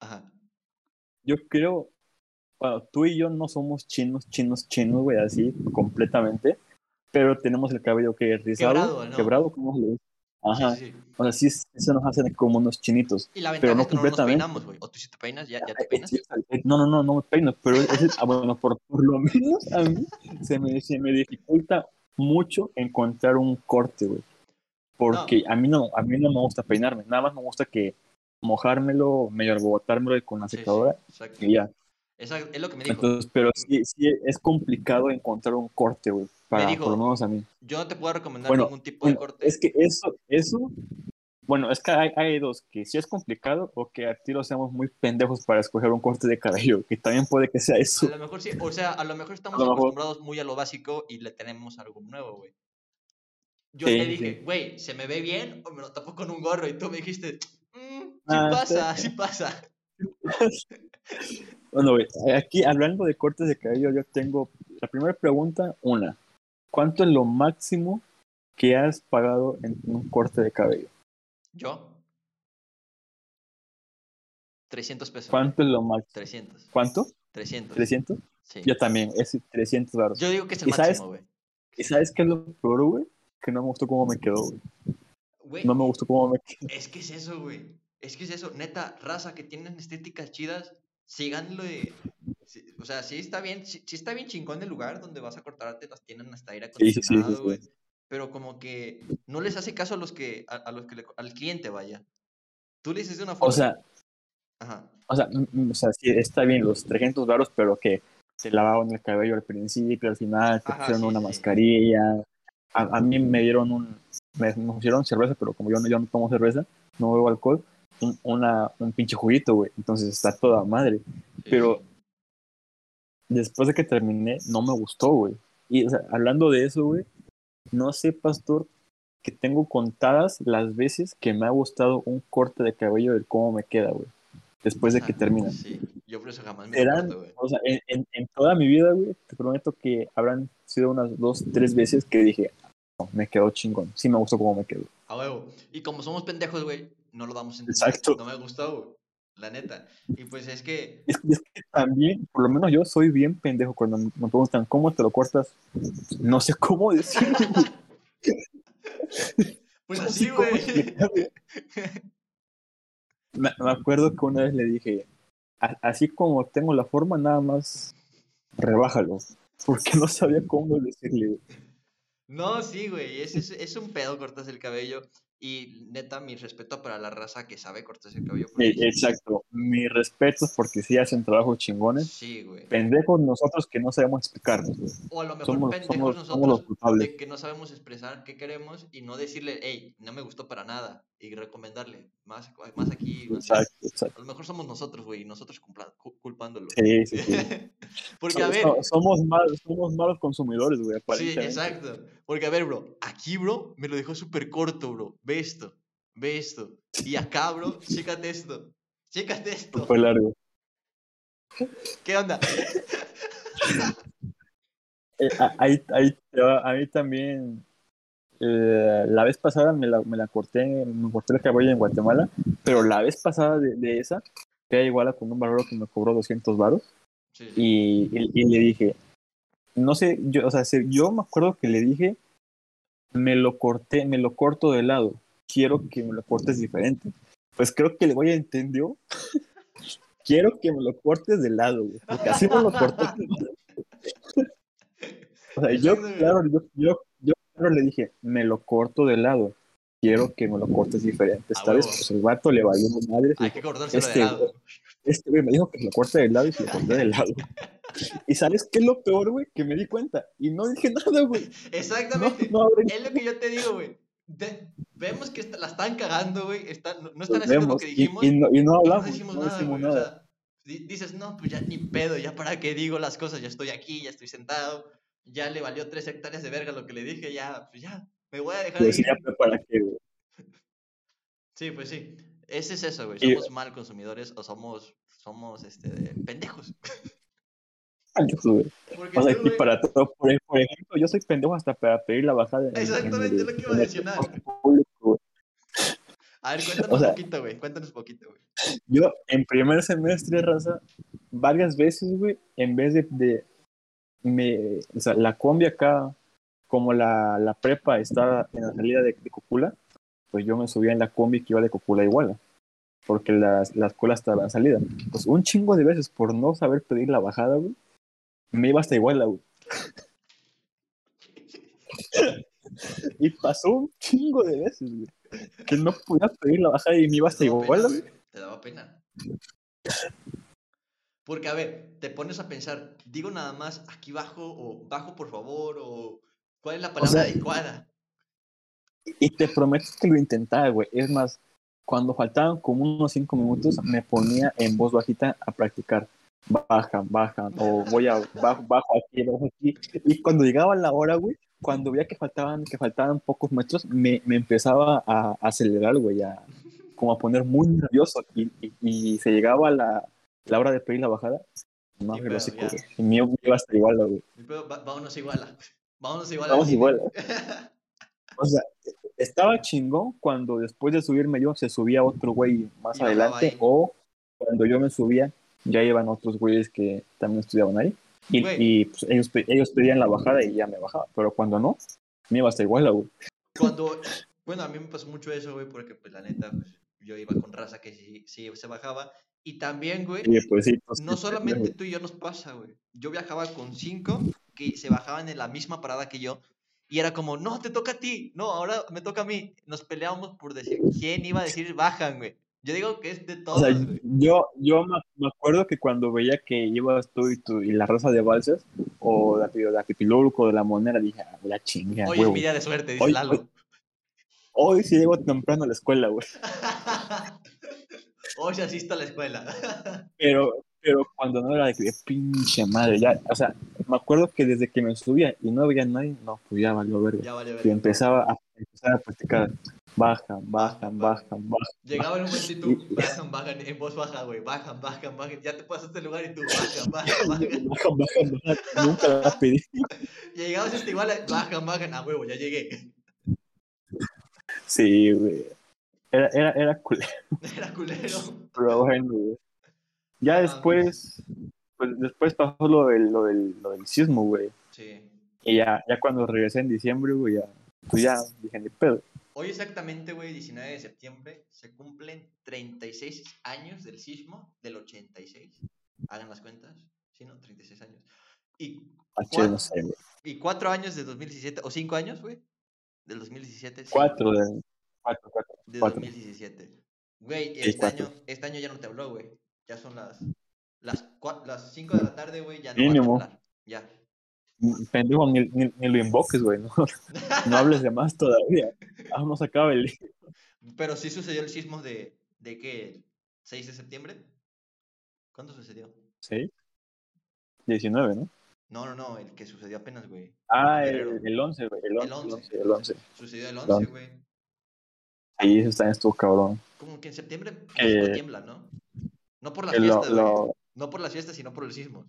Ajá. Yo creo, bueno, tú y yo no somos chinos, chinos, chinos, güey, así, completamente. Pero tenemos el cabello que es rizado, Quebrado, ¿no? quebrado, ¿cómo se dice? Ajá. Sí, sí, sí. O sea, sí, se nos hacen como unos chinitos. Y la Pero ventaja no es que no nos completamente. peinamos, güey. O tú si te peinas, ya, ya te Eh, peinas. sí, eh, No, no, no, no me peino, pero es, ah, bueno, por, por lo menos a mí se me, se me dificulta mucho encontrar un corte, güey. Porque a mí no, a mí no me gusta peinarme, nada más me gusta que mojármelo, medio rebotármelo con la Sí, sí, secadora exacto. y ya. Es lo que me dijo. Entonces, pero sí, sí es complicado encontrar un corte, güey, para dijo, por lo menos a mí. Yo no te puedo recomendar Bueno, ningún tipo de corte. es que eso, eso, bueno, es que hay, hay dos, que sí es complicado o que a ti lo seamos muy pendejos para escoger un corte de cabello, que también puede que sea A eso. lo mejor sí, o sea, a lo mejor estamos A lo mejor. acostumbrados muy a lo básico y le tenemos algo nuevo, güey. Yo Sí, te sí. dije, güey, ¿se me ve bien o me lo tapo con un gorro? Y tú me dijiste, "Mm, sí Ah, pasa, sí. pasa. Bueno, güey, aquí hablando de cortes de cabello, yo tengo la primera pregunta, una. ¿Cuánto es lo máximo que has pagado en un corte de cabello? ¿Yo? 300 pesos. ¿Cuánto es lo máximo? 300. ¿Cuánto? 300. ¿300? Sí. Yo también, es 300 baros. Yo digo que es el máximo, güey. ¿Y sabes qué es lo peor, güey? Que no me gustó cómo me quedó, güey. Güey, No me gustó cómo me quedó. Es que es eso, güey. Es que es eso. Neta, raza que tienen estéticas chidas, síganlo de... sí, o sea, sí está bien, sí, sí está bien chingón el lugar donde vas a cortarte, las tienen hasta aire sí, acondicionado, güey. Pero como que no les hace caso a los que, a, a los que le- al cliente vaya. Tú le dices de una forma. O sea, Ajá. o sea, mm, o sea, sí, está bien los 300 baros, pero que te lavaban el cabello al principio, al final te Ajá, pusieron una mascarilla. A, a mí me dieron un, me, me pusieron cerveza, pero como yo no, yo no tomo cerveza, no bebo alcohol, un, una, un pinche juguito, güey. Entonces está toda madre. Pero-. Después de que terminé, no me gustó, güey. Y o sea, hablando de eso, güey, no sé, pastor, que tengo contadas las veces que me ha gustado un corte de cabello de cómo me queda, güey. Después de que Ajá, termina. Sí, yo por eso jamás me corto, güey. o sea, en, en- en toda mi vida, güey, te prometo que habrán sido unas dos, tres veces que dije, me quedó chingón. Sí me gustó cómo me quedó. A huevo. Y como somos pendejos, güey, no lo damos entender. Exacto. No me gustó, güey. La neta. Y pues es que Es, es que también, por lo menos yo soy bien pendejo cuando me preguntan, ¿cómo te lo cortas? No sé cómo decirlo. Pues No así, güey. Me, me acuerdo que una vez le dije, "A- así como tengo la forma, nada más rebájalo. Porque no sabía cómo decirle. güey. No, sí, güey. Es, es, es un pedo cortarse el cabello. Y neta, mi respeto para la raza que sabe cortarse el cabello. Eh, Exacto. Mis respetos porque sí hacen trabajos chingones. Sí, güey. Pendejos nosotros que no sabemos explicarnos. güey. O a lo mejor Somos, pendejos somos, nosotros somos los culpables. de que no sabemos expresar qué queremos y no decirle, hey, no me gustó para nada. Y recomendarle más, más aquí, más. Exacto, exacto. A lo mejor somos nosotros, güey, y nosotros culpándolo. Sí, sí, sí. Porque, a ver, so- somos, malos, somos malos consumidores, güey, sí, exacto. Porque, a ver, bro, aquí, bro, me lo dejó súper corto, bro. Ve esto, ve esto. Y acá, bro, chécate esto. Chécate esto. Fue largo. ¿Qué onda? Eh, a- ahí, ahí a mí también. eh, la vez pasada me la, me la corté, me corté el cabello en Guatemala, pero la vez pasada de, de esa, queda igual a con un barbero que me cobró 200 varos Sí, y, y- y le dije, no sé, yo, o sea, se- yo me acuerdo que le dije, me lo corté, me lo corto de lado, quiero que me lo cortes diferente. Pues creo que el güey entendió quiero que me lo cortes de lado, güey. Porque así me lo cortó. o sea, yo, claro, yo, yo, yo claro le dije, me lo corto de lado. Quiero que me lo cortes diferente. Esta vez, pues el vato le valió madre. Hay que cortárselo Este, de lado. Este güey me dijo que lo corte de lado y se lo corté de lado. Y sabes qué es lo peor, güey, que me di cuenta. Y no dije nada, güey. Exactamente. no Es lo que yo te digo, güey. De- vemos que la están cagando, güey. están- no, no están nos haciendo lo vemos. que Y, dijimos. y no, y no y hablamos. no decimos no nada, decimos güey. O nada. sea, di- dices, no, pues ya ni pedo, ya para qué digo las cosas, ya estoy aquí, ya estoy sentado, ya le valió tres hectáreas de verga lo que le dije, ya, pues ya, me voy a dejar de Pues ir. ya, ¿para qué, güey? Sí, pues sí. Ese es eso, güey. Y- Somos mal consumidores o somos, somos, este, pendejos. Porque O sea, tú, y güey, para todo, por, ej- por ejemplo, yo soy pendejo hasta para pedir la bajada. en- en Exactamente, el- lo que iba a mencionar. A ver, cuéntanos o sea- un poquito, güey. Cuéntanos un poquito, güey. Yo, en primer semestre, raza, varias veces, güey, en vez de, de me, o sea, la combi acá, como la, la prepa está en la salida de, de Cocula, pues yo me subía en la combi que iba de Cocula a Iguala, porque la, la escuela estaba en salida. Pues un chingo de veces, por no saber pedir la bajada, güey, me iba hasta Iguala, güey. y pasó un chingo de veces, güey, que no podía pedir la bajada y me iba hasta daba pena, güey. Te daba pena. Porque, a ver, te pones a pensar, digo nada más aquí bajo o bajo por favor o cuál es la palabra sea, adecuada. Y te prometo que lo intentaba, güey. Es más, cuando faltaban como unos cinco minutos, me ponía en voz bajita a practicar. Bajan, bajan, o voy a bajo, bajo aquí, bajo aquí. Y cuando llegaba la hora, güey, cuando veía que faltaban, que faltaban pocos metros, me, me empezaba a, acelerar, güey, a, como a poner muy nervioso. Y, y, y se llegaba la, la hora de pedir la bajada. Ya. güey. Y me iba hasta igual, güey. Pero va- vámonos igual. Vámonos igual. Vamos igual. O sea, estaba chingón cuando después de subirme yo se subía otro güey más Y adelante o cuando yo me subía ya iban otros güeyes que también estudiaban ahí y, pues, ellos, ellos pedían la bajada y ya me bajaba, pero cuando no, me iba hasta igual, güey. Cuando, bueno, a mí me pasó mucho eso, güey, porque pues la neta, pues, yo iba con raza que sí, sí se bajaba. Y también, güey, pues sí, pues, no solamente güey. tú y yo nos pasa, güey. Yo viajaba con cinco que se bajaban en la misma parada que yo. Y era como, no, te toca a ti. No, ahora me toca a mí. Nos peleábamos por decir quién iba a decir bajan, güey. Yo digo que es de O todos, sea, güey. yo, yo me acuerdo que cuando veía que ibas tú y, tú y la raza de Balsas, o de, de Apipilulco, de la monera, dije, ah, la chinga, Hoy es mi día de suerte, dice Hoy- Lalo. Hoy sí llego temprano a la escuela, güey. Hoy se asisto a la escuela. Pero, pero cuando no era de pinche madre, ya, o sea, me acuerdo que desde que me subía y no había nadie, no, pues ya valió verga. ya vale, Y empezaba a, empezaba a practicar, bajan, bajan, bajan, bajan. Llegaba un momento y tú, bajan, bajan, en voz baja, güey. Bajan, bajan, bajan. Ya te pasas a este lugar y tú, bajan, bajan, bajan. Bajan, bajan, bajan. Nunca la pedí. Llegabas hasta igual, a- bajan, bajan. A huevo, ya llegué. Sí, güey. Era, era, era culero, Era culero. pero bueno, güey. Ya Ah. después, pues después pasó lo del, lo del, lo del sismo, güey. Sí. Y ya, ya cuando regresé en diciembre, güey, ya, pues ya dije, ni pedo. Hoy exactamente, güey, 19 de septiembre, se cumplen 36 años del sismo del 86. Hagan las cuentas. Sí, ¿no? 36 años. Y, A ¿Cuál? Chile, no sé, güey. y 4 años de 2017, o 5 años, güey, del 2017. sí, Cuatro de, cuatro, cuatro. De cuatro. 2017. Güey, este, cuatro. año, este año ya no te habló, güey. Ya son las las, las 5 de la tarde, güey, ya no Mínimo. va a hablar. Ya. Pendejo, ni, ni, ni lo invoques, güey. No, no hables de más todavía. No se acaba el. Pero sí sucedió el sismo de, ¿de qué? ¿6 de septiembre? ¿Cuándo sucedió? ¿Sí? 19, ¿no? No, no, no, el que sucedió apenas, güey. Ah, el, el 11, güey. El 11, El el 11. 11. El 11. Sucedió el Lo- 11, güey. Ahí eso también estuvo cabrón. Como que en septiembre Eh, México tiembla, ¿no? No por la lo- fiesta, güey. lo- No por las fiestas, sino por el sismo.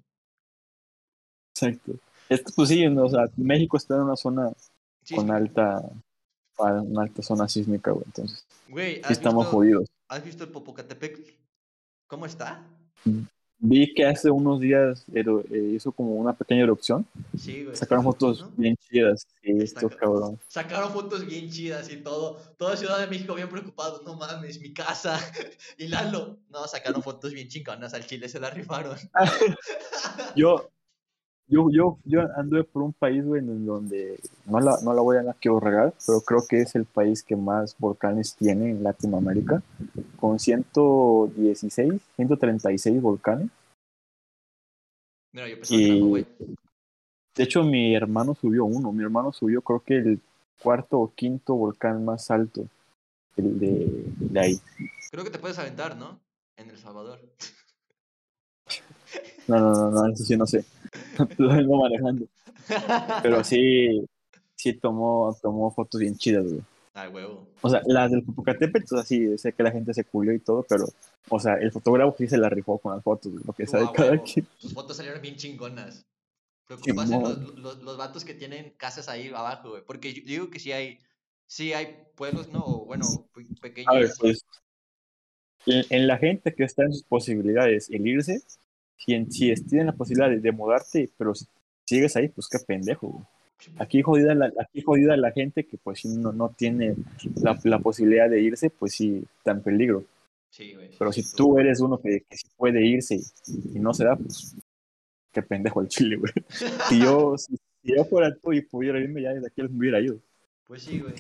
Exacto. Es que, pues sí, no, o sea, México está en una zona Sí, con alta, una alta zona sísmica, güey. Entonces, Güey, sí ¿has estamos visto, jodidos. ¿has visto el Popocatépetl? ¿Cómo está? Vi que hace unos días eh, hizo como una pequeña erupción. Sí, güey. Sacaron fotos ¿no? bien chidas. Sí, esto ca- cabrón. Sacaron fotos bien chidas y todo. Toda Ciudad de México bien preocupado. No mames, mi casa. Y Lalo. No, sacaron fotos bien chingonas. Al Chile se la rifaron. Yo, yo, yo, yo anduve por un país, güey, en donde no la, no la voy a la quiero regar, pero creo que es el país que más volcanes tiene en Latinoamérica, con 116, 136 volcanes. Mira, yo pensaba Y- güey. De hecho, mi hermano subió uno. Mi hermano subió, creo que el cuarto o quinto volcán más alto el de, de ahí. Creo que te puedes aventar, ¿no? En El Salvador. No, no, no, no, eso sí no sé. Lo vengo manejando. Pero sí, sí tomó, tomó fotos bien chidas, güey. Ay, huevo. O sea, las del Popocatépetl, o sea, sí, sé que la gente se culió y todo, pero, o sea, el fotógrafo sí se la rifó con las fotos, güey, lo que Tú, sabe a cada huevo. quien. Sus fotos salieron bien chingonas. Preocupas los, los, los vatos que tienen casas ahí abajo, güey. Porque yo digo que sí hay, sí hay pueblos, ¿no? Bueno, pe- pequeños. A ver, pues, en, en la gente que está en sus posibilidades el irse, si, en- si tienen la posibilidad de, de mudarte, pero si sigues ahí, pues qué pendejo, güey. Aquí jodida la, aquí jodida la gente que pues sí no, no tiene la, la posibilidad de irse, pues sí está en peligro. Sí, güey. Pero si tú eres uno que, puede irse y, y no se da, pues qué pendejo el chile, güey. Si yo, si, si yo fuera tú y pudiera irme, ya desde aquí me hubiera ido. Pues sí, güey.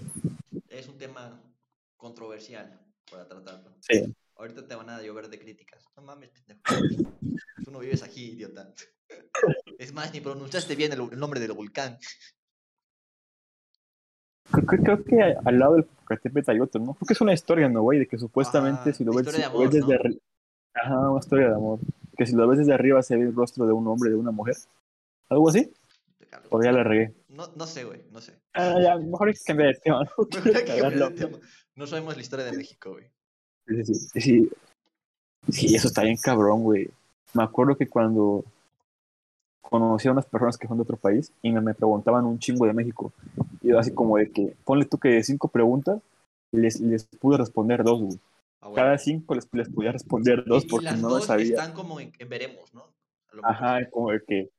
Es un tema controversial para tratarlo. Sí. Ahorita te van a llover de críticas. No mames, pendejo. Tú no vives aquí, idiota. Es más, ni pronunciaste bien el, el nombre del volcán. Creo, que- creo que al lado del Popocatépetl hay otro, ¿no? Creo que es una historia, ¿no, güey? De que supuestamente si lo ves, si desde ¿no? arriba. Ajá, una historia de amor. Que si lo ves desde arriba se ve el rostro de un hombre, de una mujer. ¿Algo así? O ya la regué. No, no sé, güey, no sé. Ah, ya, mejor hay que cambiar de. No tema. No sabemos la historia de México, güey. Sí, sí, eso está bien cabrón, güey. Me acuerdo que cuando conocí a unas personas que son de otro país y me, me preguntaban un chingo de México. Y yo así como de que, ponle tú que de cinco preguntas, les, les pude responder dos, güey. Ah, bueno. Cada cinco les, les podía responder dos Y- y porque las no lo dos sabía. están como en, en veremos, ¿no? Ajá, como de que,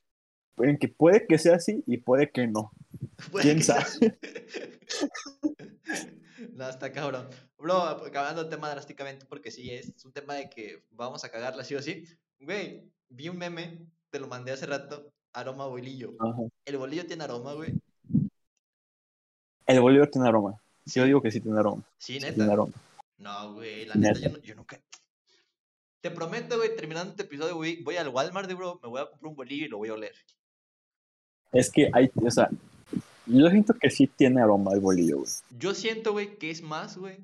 en que puede que sea así y puede que no. Puede ¿Quién que sabe? no, está cabrón. Bro, acabando el tema drásticamente, porque sí, es un tema de que vamos a cagarla sí o sí. Güey, vi un meme, te lo mandé hace rato, aroma bolillo. Ajá. ¿El bolillo tiene aroma, güey? El Bolívar tiene aroma. Yo digo que sí tiene aroma. Sí, Sí neta. tiene aroma. No, güey, la neta, Neta. yo, no, yo nunca. Te prometo, güey, terminando este episodio, güey, voy al Walmart, de bro, me voy a comprar un bolillo y lo voy a oler. Es que hay, o sea, yo siento que sí tiene aroma el bolillo, güey. Yo siento, güey, que es más, güey,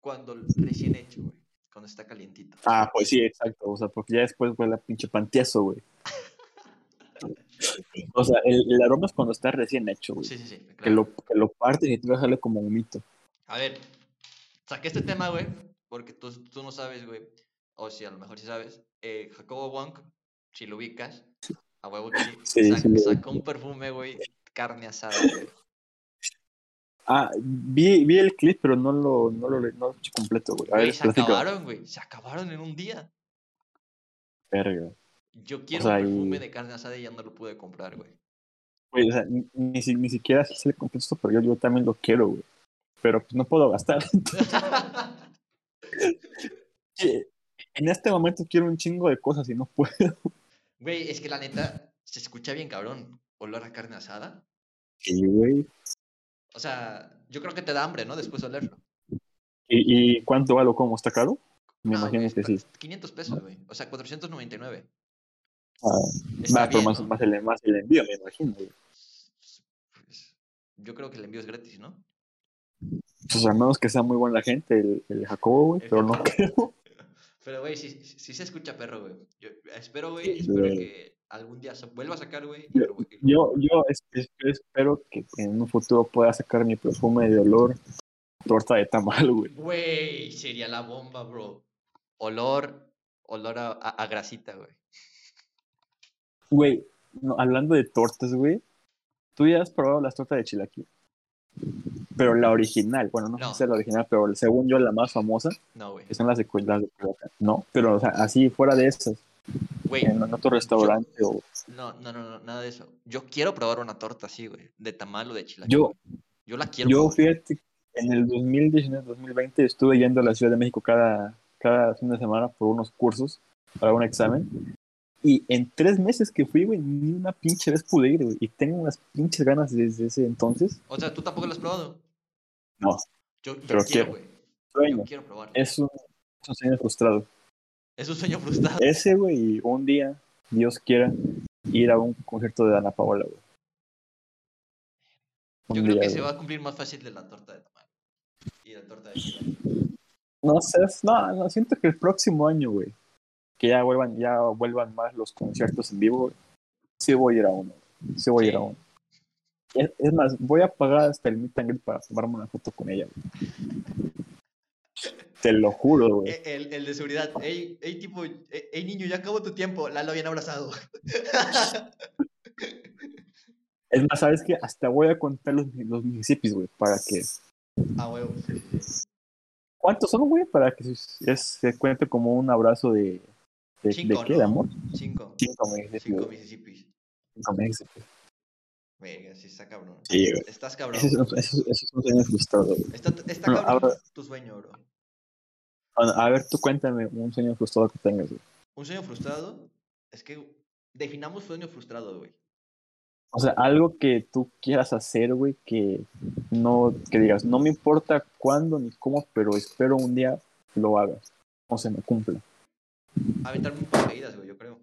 cuando recién hecho, güey, cuando está calientito. Ah, pues sí, exacto. O sea, porque ya después huele a pinche pantieso, güey. O sea, el, el aroma es cuando está recién hecho, güey. Sí, sí, sí. Que, lo, que lo partes y te salir como un mito. A ver, saqué este tema, güey, porque tú, tú no sabes, güey, o si a lo mejor sí sabes, eh, Jacobo Wong, si lo ubicas, a huevo que sí, un perfume, güey, carne asada. Ah, vi, vi el clip, pero no lo, no lo, no lo escuché completo, güey. A ver, se acabaron, güey, se acabaron en un día. Verga. Yo quiero sea, un y- perfume de carne asada y ya no lo pude comprar, güey. Güey, o sea, ni, ni, ni siquiera se le completo, pero yo, yo también lo quiero, güey. Pero pues no puedo gastar. En este momento quiero un chingo de cosas y no puedo. Güey, es que la neta se escucha bien cabrón. Olor a carne asada. Sí, güey. O sea, yo creo que te da hambre, ¿no? Después de olerlo. ¿Y, ¿Y cuánto vale o cómo? ¿Está caro? Me No, imagino güey, que sí. pa- 500 pesos, güey. O sea, 499. Ah, va, pero más, ¿no? más, el, más el envío, me imagino, güey. Pues, yo creo que el envío es gratis, ¿no? Pues a menos que sea muy buena la gente, el, el Jacobo, güey, El pero no creo. Pero, güey, sí, sí, sí se escucha perro, güey. Yo espero, güey, espero güey. que algún día se vuelva a sacar, güey. Yo- Yo, yo es- es- espero que en un futuro pueda sacar mi perfume de olor torta de tamal, güey. Güey, sería la bomba, bro. Olor, olor a, a- a grasita, güey. Güey, no, hablando de tortas, güey, tú ya has probado las tortas de chilaquil. Pero la original, bueno, no, No. sé si es la original, pero según yo la más famosa, No, güey. que son las de, las de. No, pero o sea, así fuera de esas. Güey, en otro restaurante o... no, no, no, nada de eso. Yo quiero probar una torta así, güey, de tamal o de chilaquil. Yo, Yo la quiero yo probar. fíjate, en el 2019-2020 estuve yendo a la Ciudad de México cada, cada fin de semana por unos cursos para un examen. Y en tres meses que fui, güey, ni una pinche vez pude ir, güey. Y tengo unas pinches ganas desde ese entonces. O sea, ¿tú tampoco lo has probado? No, Yo, yo Pero quiero, güey. Yo quiero probarlo. Es un, es un sueño frustrado. Es un sueño frustrado. Ese, güey, un día, Dios quiera, ir a un concierto de Ana Paola, güey. Yo creo día, que se va a cumplir más fácil de la torta de tamal. Y la torta de chilaquil. No sé, no, no, siento que el próximo año, güey, que ya vuelvan, ya vuelvan más los conciertos en vivo, sí voy a ir a uno, güey. sí voy a ir a uno. Es, es más, voy a pagar hasta el meet and greet para tomarme una foto con ella, güey. Te lo juro, güey. Eh, El, el de seguridad. Ey, ey, tipo, ey, ey, niño, ya acabó tu tiempo. Lalo bien abrazado. Es más, ¿sabes qué? Hasta voy a contar los, los municipios, güey, para que... A huevo. ¿Cuántos son, güey? Para que se, se cuente como un abrazo de... ¿De, Cinco, de qué? ¿no? ¿De amor? Cinco. Cinco municipios. Cinco. Mississippis. Cinco municipios. Verga, sí está cabrón. Sí, güey. Estás cabrón. Ese es, un- ese es- ese es un sueño frustrado, güey. Está, está Bueno, cabrón ahora- tu sueño, bro. A ver, tú cuéntame un sueño frustrado que tengas, güey. Un sueño frustrado es que definamos sueño frustrado, güey. O sea, algo que tú quieras hacer, güey, que no, que digas, no me importa cuándo ni cómo, pero espero un día lo hagas. O se me cumpla. Aventarme un paracaídas, güey, yo creo.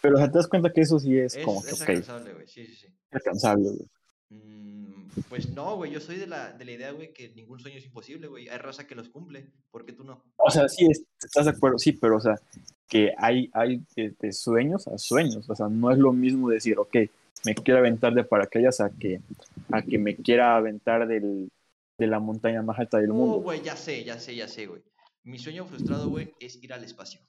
Pero o sea, te das cuenta que eso sí es, Es, como que, es alcanzable, güey. Sí, sí, sí. alcanzable, güey. Mm, pues no, güey, yo soy de la, de la idea, güey, que ningún sueño es imposible, güey. Hay raza que los cumple. ¿Por qué tú no? O sea, sí, es- estás de acuerdo, sí, pero o sea, que hay, hay de, de sueños a sueños. O sea, no es lo mismo decir, ok, me quiero aventar de paracaídas a que, a que me quiera aventar del, de la montaña más alta del Oh, mundo. güey, ya sé, ya sé, ya sé, güey. Mi sueño frustrado, güey, es ir al espacio.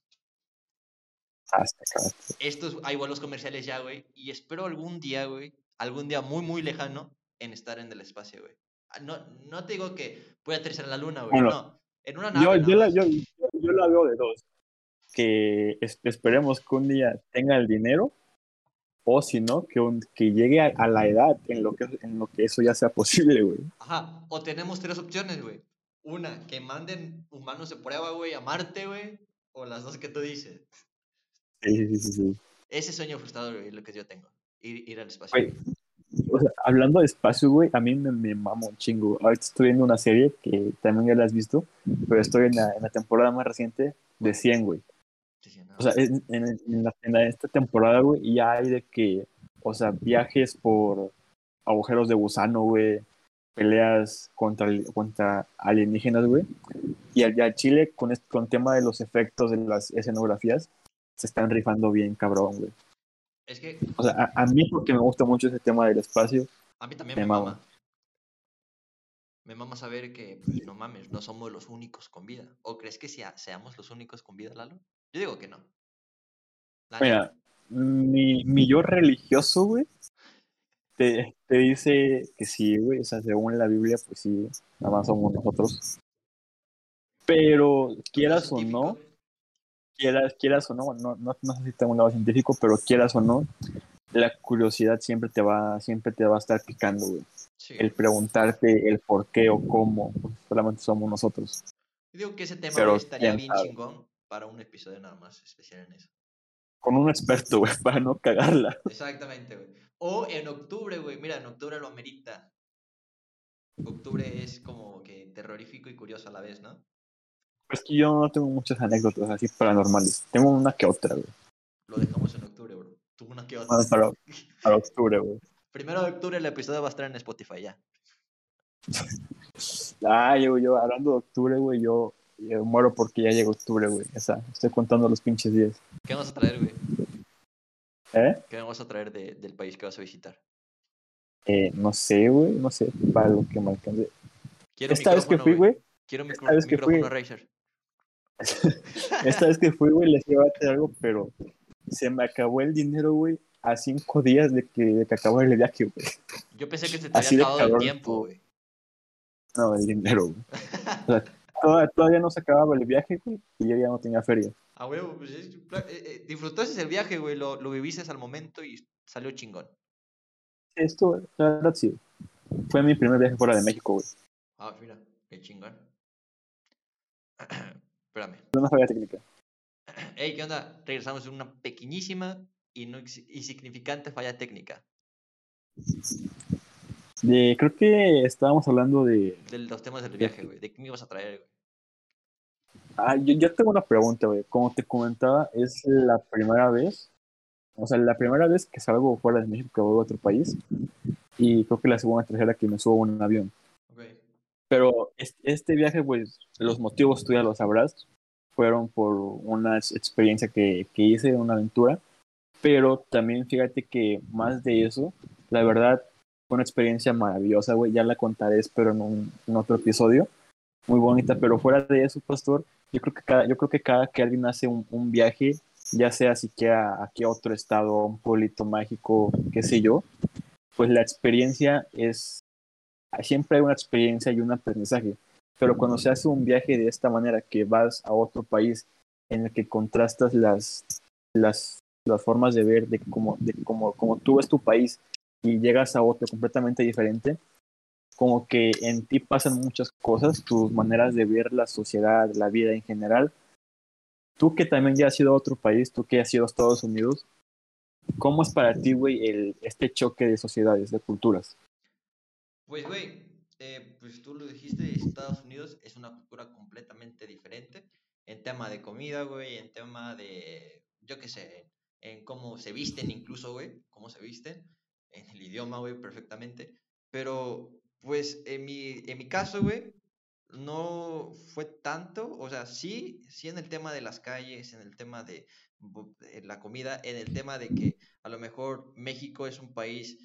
Hasta acá. Estos, hay vuelos comerciales ya, güey. Y espero algún día, güey, algún día muy, muy lejano, en estar en el espacio, güey. Ah, No, no te digo que voy a aterrizar en la luna, güey. Bueno, no. En una nave. Yo, yo, la, yo, yo, la veo de dos. Que es- esperemos que un día tenga el dinero, o si no, que, un- que llegue a, a la edad en lo, que, en lo que eso ya sea posible, güey. Ajá. O tenemos tres opciones, güey. Una, que manden humanos de prueba, güey, a Marte, güey. O las dos que tú dices. Sí, sí, sí, sí. Ese sueño frustrado, güey, es lo que yo tengo. Ir, ir al espacio. Güey, O sea, hablando de espacio, güey, a mí me, me mama un chingo. Ahorita estoy viendo una serie que también ya la has visto, pero estoy en la, en la temporada más reciente de 100, güey. O sea, en, en, la- en esta temporada, güey, ya hay de que, o sea, viajes por agujeros de gusano, güey, peleas contra, contra alienígenas, güey. Y allá Chile, con, este, con tema de los efectos de las escenografías, se están rifando bien, cabrón, güey. Es que O sea, a, a mí porque me gusta mucho ese tema del espacio, a mí también Me me, mama. mama. Me mama saber que, pues, no mames, no somos los únicos con vida. ¿O crees que sea- seamos los únicos con vida, Lalo? Yo digo que no. Mira, mi, mi yo religioso, güey, te, te dice que sí, güey, o sea, según la Biblia, pues sí, nada más somos nosotros. Pero quieras o no, quieras, quieras o no, no, no, no sé si tengo un lado científico, pero quieras o no, la curiosidad siempre te va, siempre te va a estar picando, güey. sí, El preguntarte el por qué o cómo, pues, solamente somos nosotros. Yo digo que ese tema pero estaría bien sabe. chingón para un episodio nada más especial en eso. Con un experto, güey, para no cagarla. Exactamente, güey. O en octubre, güey. Mira, en octubre lo amerita. Octubre es como que terrorífico y curioso a la vez, ¿no? Es que yo no tengo muchas anécdotas así paranormales. Tengo una que otra, güey. Lo dejamos en octubre, bro. Tú una que otra. Bueno, para, para octubre, güey. Primero de octubre el episodio va a estar en Spotify ya. Ah, yo, yo, hablando de octubre, güey, yo, yo muero porque ya llega octubre, güey. O sea, estoy contando los pinches días. ¿Qué vamos a traer, güey? ¿Eh? ¿Qué vamos a traer de- del país que vas a visitar? Eh, no sé, güey, no sé, para lo que me alcance. Quiero Esta vez que fui, güey, Quiero esta micro- vez que fui- micrófono Razer. esta vez que fui, güey, les iba a traer algo, pero se me acabó el dinero, güey, a cinco días de que, de que acabó el viaje, güey. Yo pensé que se te Así había acabado el tiempo, güey. No, el dinero, güey. O sea, toda- todavía no se acababa el viaje, güey, y yo ya no tenía feria. A huevo, pues es- eh, eh, disfrutaste el viaje, güey, lo, lo viviste al momento y salió chingón. Esto, la verdad, sí. Fue mi primer viaje fuera de México, güey. Ah, mira, qué chingón. Espérame. Una falla técnica. Hey, ¿qué onda? Regresamos de una pequeñísima y no insignificante falla técnica De, creo que estábamos hablando de... de los temas del viaje, güey. ¿De qué me ibas a traer, güey? Ah, yo, yo tengo una pregunta, güey. Como te comentaba, es la primera vez, o sea, la primera vez que salgo fuera de México, que voy a otro país, y creo que la segunda tercera que me subo a un avión. Pero es- este viaje, pues, los motivos tú ya lo sabrás, fueron por una ex- experiencia que, que hice, una aventura, pero también fíjate que más de eso, la verdad, fue una experiencia maravillosa, güey, ya la contaré, espero, en, un, otro episodio, muy bonita, pero fuera de eso, pastor, yo creo que cada, yo creo que cada que alguien hace un, un viaje, ya sea siquiera aquí a otro estado, a un pueblito mágico, qué sé yo, pues la experiencia es, siempre hay una experiencia y un aprendizaje, pero cuando se hace un viaje de esta manera, que vas a otro país en el que contrastas las, las, las formas de ver de cómo, de cómo, cómo tú ves tu país y llegas a otro completamente diferente, como que en ti pasan muchas cosas, tus maneras de ver la sociedad, la vida en general. Tú que también ya has ido a otro país, tú que has ido a Estados Unidos, ¿cómo es para ti, güey, este choque de sociedades, de culturas? Pues, güey, eh, pues tú lo dijiste, Estados Unidos es una cultura completamente diferente en tema de comida, güey, en tema de, yo qué sé, en cómo se visten incluso, güey, cómo se visten, en el idioma, güey, perfectamente. Pero, pues, en mi, en mi caso, güey, no fue tanto, o sea, sí, sí en el tema de las calles, en el tema de, la comida, en el tema de que a lo mejor México es un país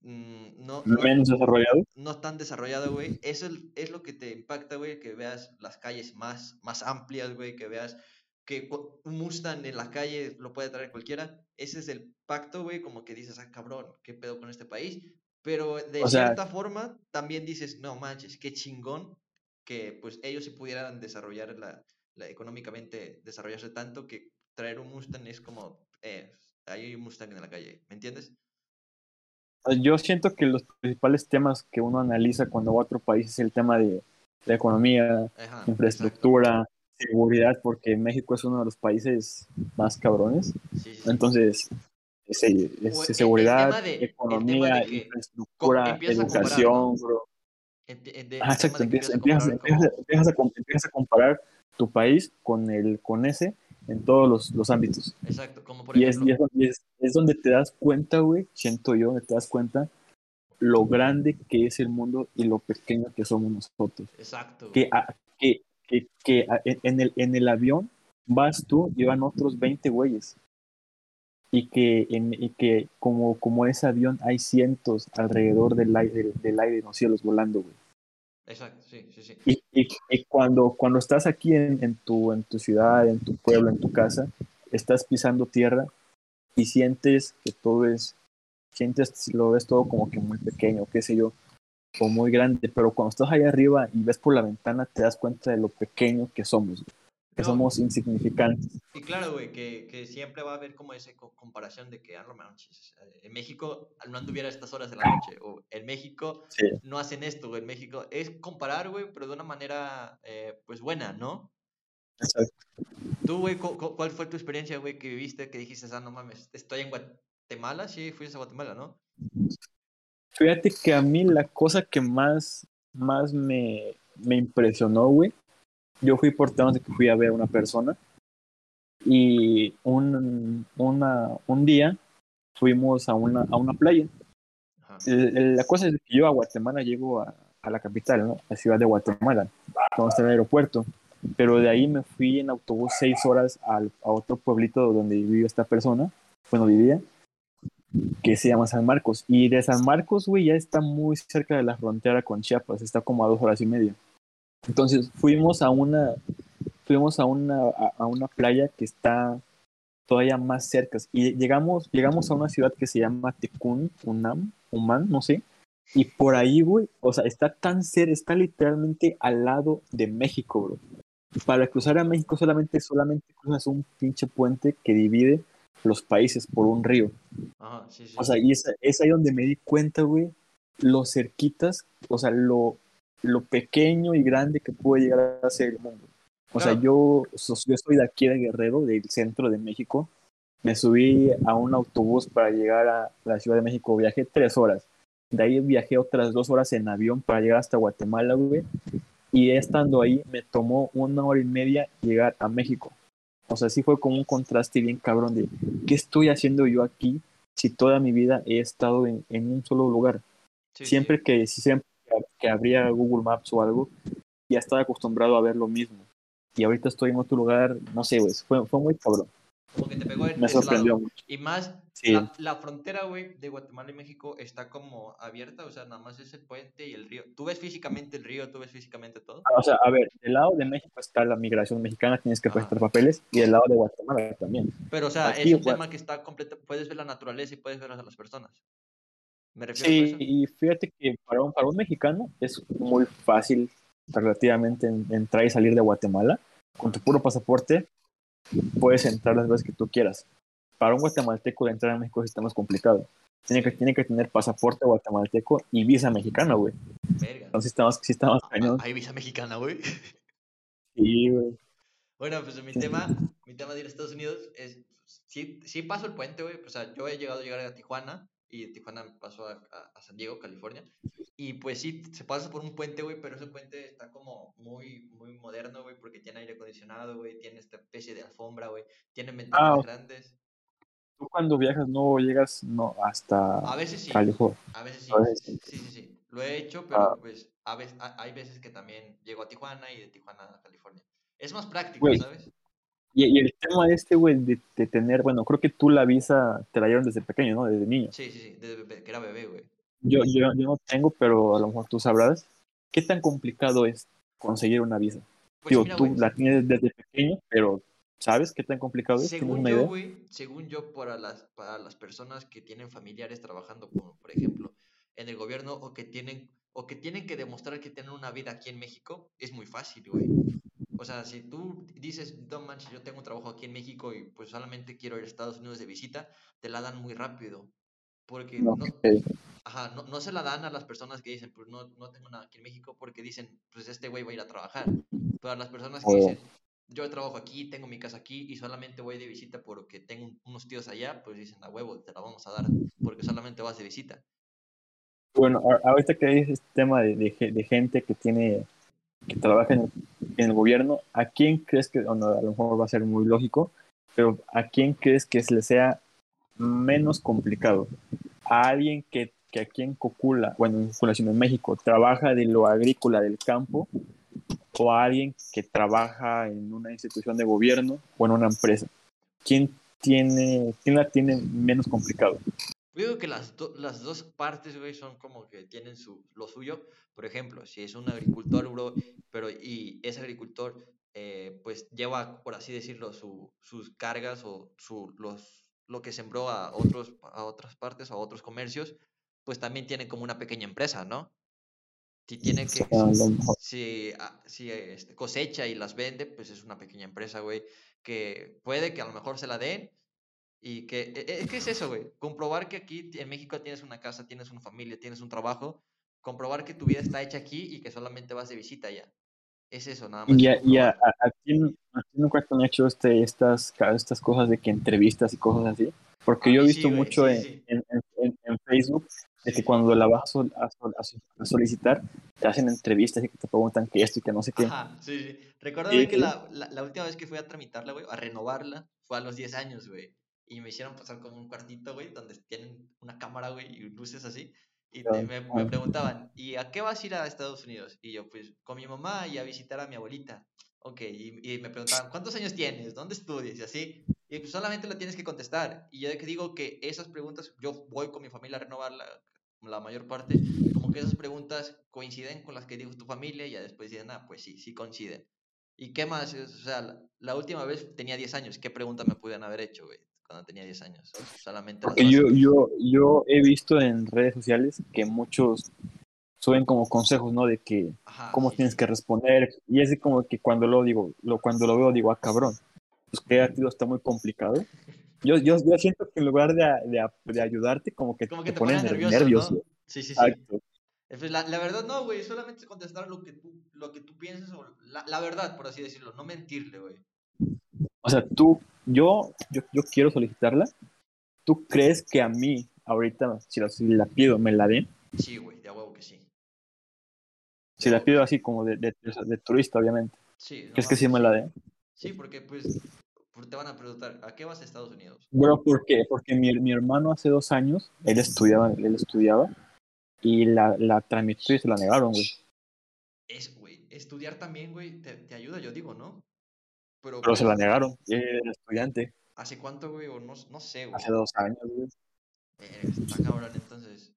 mm, no, no, Menos desarrollado. no tan desarrollado, güey. Eso es, es lo que te impacta, güey, que veas las calles más, más amplias, güey, que veas que un Mustang en la calle lo puede traer cualquiera. Ese es el pacto, güey, como que dices, ah, cabrón, ¿qué pedo con este país? Pero de O sea- cierta forma también dices, no manches, qué chingón que pues ellos sí pudieran desarrollar la, la- económicamente, desarrollarse tanto que traer un Mustang es como, eh, hay un Mustang en la calle, ¿me entiendes? Yo siento que los principales temas que uno analiza cuando va a otro país es el tema de la economía, Ajá, infraestructura, seguridad, porque México es uno de los países más cabrones. Sí, sí. Entonces, ese- seguridad, de- economía, infraestructura, educación, bro. Exacto, empiezas a comparar tu país con, el, con ese en todos los, los ámbitos. exacto, como por Y, es, ejemplo, y es, y es- es donde te das cuenta, güey, siento yo, te das cuenta lo grande que es el mundo y lo pequeño que somos nosotros. exacto, Que, a- que, que, que a- en, en el, en el avión vas tú y van otros 20 güeyes. Y que, en, y que como, como ese avión hay cientos alrededor del aire, del aire en los cielos volando, güey. Exacto, sí, sí, sí, Y, y, y cuando, cuando estás aquí en, en, tu, en tu ciudad, en tu pueblo, en tu casa, estás pisando tierra y sientes que todo es, sientes, lo ves todo como que muy pequeño, qué sé yo, o muy grande, pero cuando estás ahí arriba y ves por la ventana, te das cuenta de lo pequeño que somos, que No. somos insignificantes. Y claro, güey, que, que siempre va a haber como esa co- comparación de que, ah, no manches, eh, en México no anduviera a estas horas de la noche, o en México Sí. no hacen esto, güey, en México es comparar, güey, pero de una manera, eh, pues, buena, ¿no? Exacto. Tú, güey, cu- cu- ¿cuál fue tu experiencia, güey, que viviste, que dijiste, ah, no mames, estoy en Guatemala? Sí, fuiste a Guatemala, ¿no? Fíjate que a mí la cosa que más, más me, me impresionó, güey, yo fui por temas de que fui a ver a una persona y un, una, un día fuimos a una, a una playa. El- el- la cosa es que yo a Guatemala llego a, a la capital, ¿no? La ciudad de Guatemala, donde está el aeropuerto. Pero de ahí me fui en autobús seis horas al- a otro pueblito donde vivía esta persona, bueno, vivía, que se llama San Marcos. Y de San Marcos, güey, ya está muy cerca de la frontera con Chiapas, está como a dos horas y media. Entonces fuimos a una, fuimos a una, a, a una playa que está todavía más cerca. Y llegamos, llegamos a una ciudad que se llama Tecún, Unam, Uman, no sé. Y por ahí, güey, o sea, está tan cerca, está literalmente al lado de México, bro. para cruzar a México solamente, solamente cruzas un pinche puente que divide los países por un río. Ajá, sí, sí. O sea, y es, es ahí donde me di cuenta, güey, lo cerquitas, o sea, lo, lo pequeño y grande que puede llegar a ser el mundo. O sea, yo, yo soy de aquí de Guerrero, del centro de México. Me subí a un autobús para llegar a la Ciudad de México. Viajé tres horas. De ahí viajé otras dos horas en avión para llegar hasta Guatemala, güey. Y estando ahí, me tomó una hora y media llegar a México. O sea, sí fue como un contraste bien cabrón de qué estoy haciendo yo aquí si toda mi vida he estado en, en un solo lugar. Sí, sí. siempre que si siempre que abría Google Maps o algo, ya estaba acostumbrado a ver lo mismo. Y ahorita estoy en otro lugar, no sé, güey, fue, fue muy cabrón. Como que te pegó en Me ese sorprendió lado. mucho. Y más, Sí. la, la frontera, güey, de Guatemala y México está como abierta, o sea, nada más es el puente y el río. Tú ves físicamente el río, tú ves físicamente todo. O sea, a ver, del lado de México está la migración mexicana, tienes que Ajá. presentar papeles, y del lado de Guatemala también. Pero, o sea, Aquí, es un tema que está completo. Puedes ver la naturaleza y puedes ver a las personas. Me refiero Sí, a eso. y fíjate que para un, para un mexicano es muy fácil relativamente en- entrar y salir de Guatemala. Con tu puro pasaporte puedes entrar las veces que tú quieras. Para un guatemalteco entrar a México está más complicado. Tiene que, tiene que tener pasaporte guatemalteco y visa mexicana, güey. Verga. Entonces está más, sí está más cañón. Hay visa mexicana, güey. Sí, güey. Bueno, pues mi Sí. tema, mi tema de ir a Estados Unidos es, sí, sí paso el puente, güey, o sea, yo he llegado a llegar a Tijuana y de Tijuana me paso a, a- a San Diego, California, y pues sí, se pasa por un puente, güey, pero ese puente está como muy, muy moderno, güey, porque tiene aire acondicionado, güey, tiene esta especie de alfombra, güey, tiene ventanas Ah, grandes, Tú cuando viajas no llegas no hasta a veces sí, California. a veces sí, a veces sí, sí, sí, lo he hecho, pero Ah. pues a veces, hay veces que también llego a Tijuana y de Tijuana a California. Es más práctico. ¿sabes? Y, y el tema de este, güey, de, de tener, bueno, creo que tú la visa te la dieron desde pequeño, ¿no? Desde niño. Sí, sí, sí, desde bebé, que era bebé, güey. Yo, yo, yo no tengo, pero a lo mejor tú sabrás. ¿Qué tan complicado es conseguir una visa? Pues Digo, mira, tú güey, la tienes desde pequeño, pero ¿sabes qué tan complicado es? ¿Tienes Según yo, güey, según yo, para las, para las personas que tienen familiares trabajando, como por ejemplo, en el gobierno o que tienen, o que tienen que demostrar que tienen una vida aquí en México, es muy fácil, güey. O sea, si tú dices, no manches, yo tengo un trabajo aquí en México y pues solamente quiero ir a Estados Unidos de visita, te la dan muy rápido. Porque no, ajá, no, no se la dan a las personas que dicen, pues no, no tengo nada aquí en México, porque dicen, pues este güey va a ir a trabajar. Pero a las personas que Oh. dicen, yo trabajo aquí, tengo mi casa aquí y solamente voy de visita porque tengo un- unos tíos allá, pues dicen, a huevo, te la vamos a dar porque solamente vas de visita. Bueno, ahorita que dices este tema de, de gente que tiene, que trabaja en el, gobierno, ¿a quién crees que, o no, a lo mejor va a ser muy lógico, pero ¿a quién crees que se le sea menos complicado? ¿A alguien que, que aquí en Cocula, bueno, en sino en México, trabaja de lo agrícola del campo, o a alguien que trabaja en una institución de gobierno o en una empresa? ¿Quién, tiene, quién la tiene menos complicado? Yo digo que las, do- las dos partes, güey, son como que tienen su, lo suyo. Por ejemplo, si es un agricultor, bro, pero y ese agricultor, eh, pues lleva, por así decirlo, su, sus cargas o su, los, lo que sembró a, otros, a otras partes, a otros comercios, pues también tiene como una pequeña empresa, ¿no? Si tiene que, si, si, ah, si, este, cosecha y las vende, pues es una pequeña empresa, güey, que puede que a lo mejor se la den y que, e- e- es que es eso, güey. Comprobar que aquí en México tienes una casa, tienes una familia, tienes un trabajo. Comprobar que tu vida está hecha aquí y que solamente vas de visita ya. Es eso, nada más. Y, es a, y a, comprobar. a- a ti, a ti nunca te han hecho este, estas, estas cosas de que entrevistas y cosas así. Porque yo he visto sí, mucho sí, en, sí. en, en- en Facebook de que cuando la vas a, a a sol- a solicitar, te hacen entrevistas y que te preguntan que esto y que no sé qué. Ajá, sí, sí. Recuerdo que la, la, la última vez que fui a tramitarla, güey, a renovarla, fue a los 10 años, güey. Y me hicieron pasar como un cuartito, güey, donde tienen una cámara, güey, y luces así. Y te- me, me preguntaban, ¿y a qué vas a ir a Estados Unidos? Y yo, pues, con mi mamá y a visitar a mi abuelita. Ok, y, y me preguntaban, ¿cuántos años tienes? ¿Dónde estudias? Y así. Y pues solamente lo tienes que contestar. Y yo digo que esas preguntas, yo voy con mi familia a renovarla, la mayor parte, como que esas preguntas coinciden con las que dijo tu familia y ya después dicen, ah, pues sí, sí coinciden. ¿Y qué más? O sea, la, la última vez tenía 10 años. ¿Qué pregunta me pudieran haber hecho, güey? Cuando tenía 10 años. Solamente Porque yo, yo, yo he visto en redes sociales que muchos suben como consejos, ¿no? De que Ajá, cómo sí, tienes que responder. Y es como que cuando lo digo, lo, cuando lo veo, digo, ah, cabrón, pues tío, está muy complicado. Yo, yo, yo siento que en lugar de, de, de ayudarte, como que Como que te, te pones nervioso, nervioso. ¿no? Sí, sí, sí. La, la verdad no, güey, solamente es contestar lo que tú, lo que tú piensas o la, la verdad, por así decirlo, no mentirle, güey. O sea, tú, yo, yo, yo quiero solicitarla. ¿Tú crees que a mí, ahorita, si la, si la pido, me la den? Sí, güey, de huevo que sí. Si la pido así como de, de, de turista, obviamente. Sí, ¿Crees que sí me la den? Sí, porque pues te van a preguntar, ¿a qué vas a Estados Unidos? Bueno, ¿por qué? Porque mi, mi hermano hace dos años, él estudiaba, él estudiaba y la, la tramitó y se la negaron, güey. Es, güey, estudiar también, güey, te, te ayuda, yo digo, ¿no? Pero, Pero se la pues, negaron. Era estudiante ¿Hace cuánto, güey? O no, no sé, güey. hace dos años, güey. Eh, está cabrón, entonces.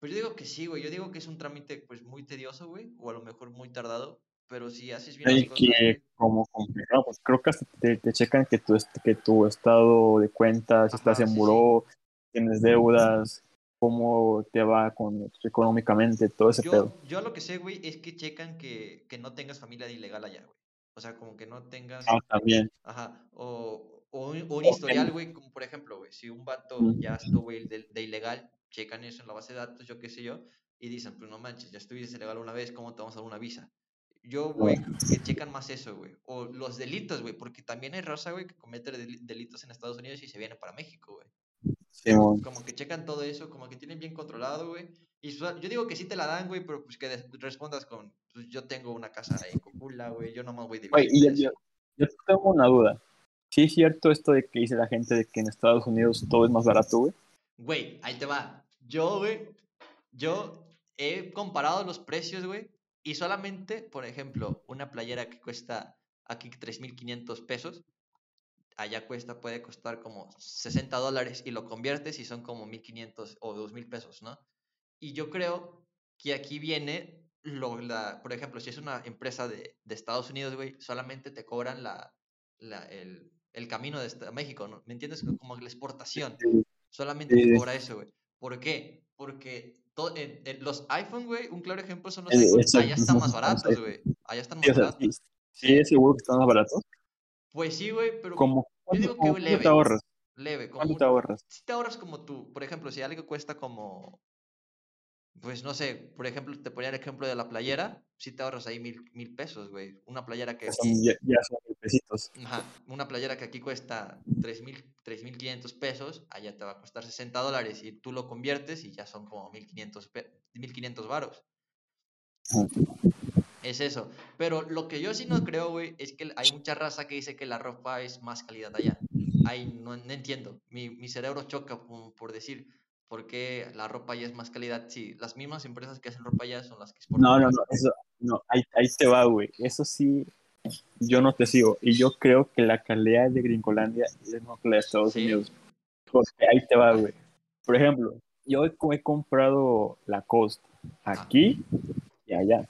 Pero yo digo que sí, güey. Yo digo que es un trámite, pues, muy tedioso, güey. O a lo mejor muy tardado. Pero si haces bien las Y cosas, que como complicado, pues creo que hasta te, te checan que tu, que tu estado de cuentas, si estás en sí, buró, tienes deudas, cómo te va con, económicamente, todo ese pedo. Yo, yo lo que sé, güey, es que checan que, que no tengas familia ilegal allá, güey. O sea, como que no tengas. Ah, también. Ajá. O, o, un, o un Ok. historial, güey, como por ejemplo, güey, si un vato ya estuvo de, de ilegal, checan eso en la base de datos, yo qué sé yo, y dicen, pues no manches, ya estuviste ilegal una vez, ¿cómo te vamos a dar una visa? Yo, güey, que checan más eso, güey. O los delitos, güey, porque también hay raza, güey, que comete deli- delitos en Estados Unidos y se viene para México, güey. Simón. Como que checan todo eso, como que tienen bien controlado, güey. Y yo digo que sí te la dan, güey, pero pues que respondas con, pues yo tengo una casa en Cocula, güey, yo nomás voy de Güey, y yo, yo tengo una duda. ¿Sí es cierto esto de que dice la gente de que en Estados Unidos todo es más barato, güey? Güey, ahí te va. Yo, güey, yo he comparado los precios, güey, y solamente, por ejemplo, una playera que cuesta aquí 3.500 pesos, allá cuesta, puede costar como 60 dólares y lo conviertes y son como 1.500 o 2.000 pesos, ¿no? Y yo creo que aquí viene, lo, la, por ejemplo, si es una empresa de, de Estados Unidos, güey, solamente te cobran la, la, el, el camino de esta- México, ¿no? ¿Me entiendes? Como la exportación. Solamente te cobra eso, güey. ¿Por qué? Porque to- en- en los iPhone, güey, un claro ejemplo son los Eh, iPhone. Allá están más los baratos, güey. Allá están más baratos. sí, seguro que están más baratos. Pues sí, güey, pero Como, yo ¿cuánto, digo que leve. te ahorras? Leve. Como ¿Cuánto te ahorras? Si te ahorras como tú, por ejemplo, si algo cuesta como, pues no sé, por ejemplo, te ponía el ejemplo de la playera, si te ahorras ahí mil, mil pesos, güey. Una playera que ya, ya son mil pesitos. ajá, una playera que aquí cuesta tres mil, 3.500 pesos, allá te va a costar 60 dólares y tú lo conviertes y ya son como 1.500 pe- 1.500 varos. Ujú. Es eso. Pero lo que yo sí no creo, güey, es que hay mucha raza que dice que la ropa es más calidad allá. Ahí no, no entiendo. Mi, mi cerebro choca por, por decir por qué la ropa allá es más calidad si las mismas empresas que hacen ropa allá son las que exportan. No, no, no, eso, no, ahí, ahí te va, güey. Eso sí, yo no te sigo. Y yo creo que la calidad de Gringolandia es mejor que la de Estados Sí. Unidos. Porque ahí te va, güey. Por ejemplo, yo he, co- he comprado la Cost aquí y allá.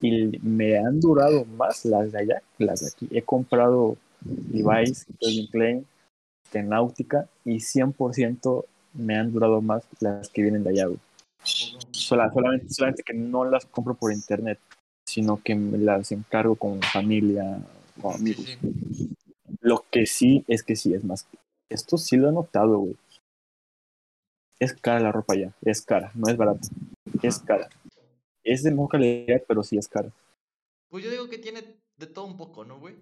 Y me han durado más las de allá que las de aquí. He comprado Levi's, Calvin Klein, de Náutica y 100% me han durado más las que vienen de allá, güey. Sola- solamente, solamente que no las compro por internet, sino que me las encargo con familia o amigos. sí. Lo que sí es que sí es más. Esto sí lo he notado, güey. Es cara la ropa ya, es cara, no es barata, es cara. Es de mejor calidad, pero sí es cara. Pues yo digo que tiene de todo un poco, ¿no, güey?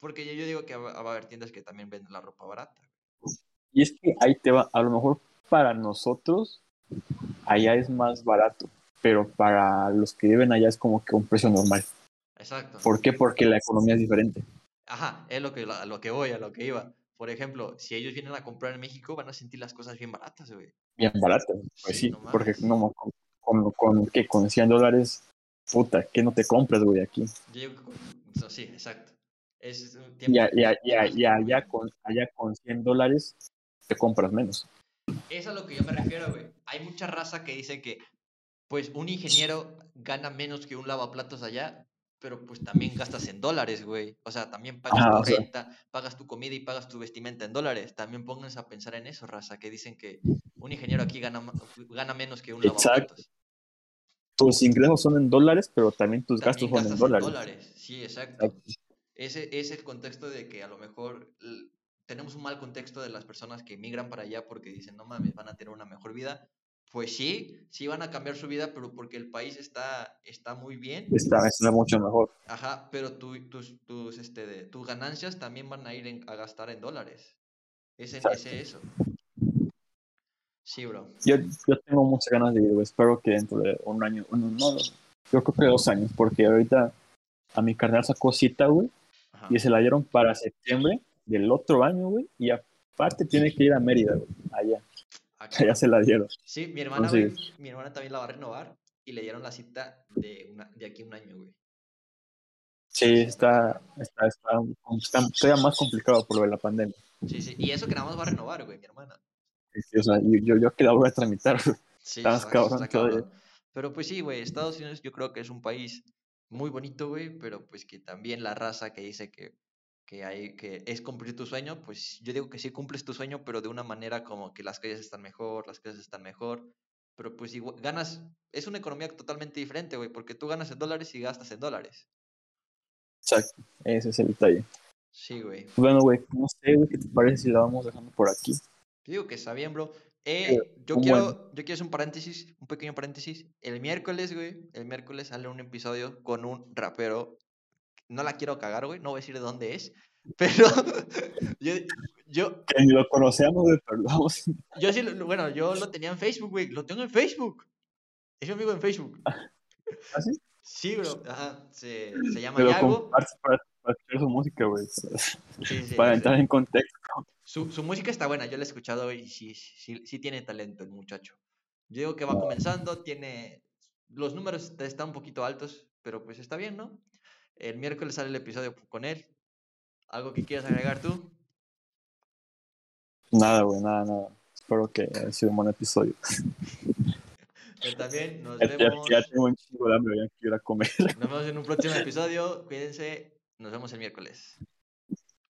Porque yo, yo digo que va, va a haber tiendas que también venden la ropa barata. Y es que ahí te va, a lo mejor para nosotros allá es más barato, pero para los que viven allá es como que un precio normal. Exacto. ¿Por qué? Porque la economía es diferente. Ajá, es lo que, a lo que voy, a lo que iba. Por ejemplo, si ellos vienen a comprar en México, van a sentir las cosas bien baratas, güey. Bien barato, pues Sí, sí, no porque no, con, con, con, ¿qué? con 100 dólares, puta, ¿qué no te compras, güey, aquí? Yo no, sí, exacto. Es un Y, tiempo- a- y, a- y, a- y allá, con, allá con 100 dólares te compras menos. Es a lo que yo me refiero, güey. Hay mucha raza que dice que, pues, un ingeniero gana menos que un lavaplatos allá, pero pues también gastas en dólares, güey. O sea, también pagas tu sea. renta, pagas tu comida y pagas tu vestimenta en dólares. También pónganse a pensar en eso, raza, que dicen que un ingeniero aquí gana, gana menos que un Exacto. lavaplatos. tus ingresos son en dólares, pero también tus gastos son en dólares. Sí, exacto. Exacto. Ese es el contexto de que a lo mejor tenemos un mal contexto de las personas que emigran para allá porque dicen, no mames, van a tener una mejor vida. Pues sí, sí van a cambiar su vida, pero porque el país está, está muy bien. Está, está mucho mejor. Ajá, pero tu- tus, tus, este, de- tus ganancias también van a ir en- a gastar en dólares. Es ese eso. Sí, bro. Yo, yo tengo muchas ganas de ir. Espero que dentro de un año, bueno, no, yo creo que dos años, porque ahorita a mi carnal sacó cita, güey, Ajá. y se la dieron para septiembre del otro año, güey, y aparte tiene que ir a Mérida, güey, allá, Acá. allá se la dieron. Sí, mi hermana, güey, mi hermana también la va a renovar y le dieron la cita de, una, de aquí un año, güey. Sí, está, está, está, está todavía más complicado por lo de la pandemia. Sí, sí. Y eso que nada más va a renovar, güey, mi hermana. Sí, sí, o sea, yo, yo, yo que la voy a tramitar, güey. Sí, está- cabrón está todavía. Pero pues sí, güey, Estados Unidos yo creo que es un país muy bonito, güey, pero pues que también la raza que dice que, que, hay, que es cumplir tu sueño, pues yo digo que sí cumples tu sueño, pero de una manera como que las calles están mejor, las casas están mejor, pero pues igual, ganas, es una economía totalmente diferente, güey, porque tú ganas en dólares y gastas en dólares. Exacto, ese es el detalle. Sí, güey. Bueno, güey, no sé, güey, ¿qué te parece si la vamos dejando por aquí? Digo que está bien, bro. Eh, yo quiero, yo quiero hacer un paréntesis, un pequeño paréntesis. El miércoles, güey, el miércoles sale un episodio con un rapero. No la quiero cagar, güey, no voy a decir de dónde es, pero yo, yo, Que ni lo conocemos, pero vamos yo sí, bueno, yo lo tenía en Facebook, güey, lo tengo en Facebook. Es mi amigo en Facebook. así, Sí, bro, ajá, se, se llama pero Yago. para, para escuchar su música, güey, Sí, sí, para sí. entrar en contexto. Su, su música está buena, yo la he escuchado y sí, sí, sí tiene talento el muchacho. Yo digo que va comenzando, tiene... Los números est- están un poquito altos, pero pues está bien, ¿no? El miércoles sale el episodio con él. ¿Algo que quieras agregar tú? Nada, güey, nada, nada. Espero que haya sido un buen episodio. También, nos Ya, vemos. ya tengo un chingo de hambre, ya quiero comer. Nos vemos en un próximo episodio. Cuídense, nos vemos el miércoles.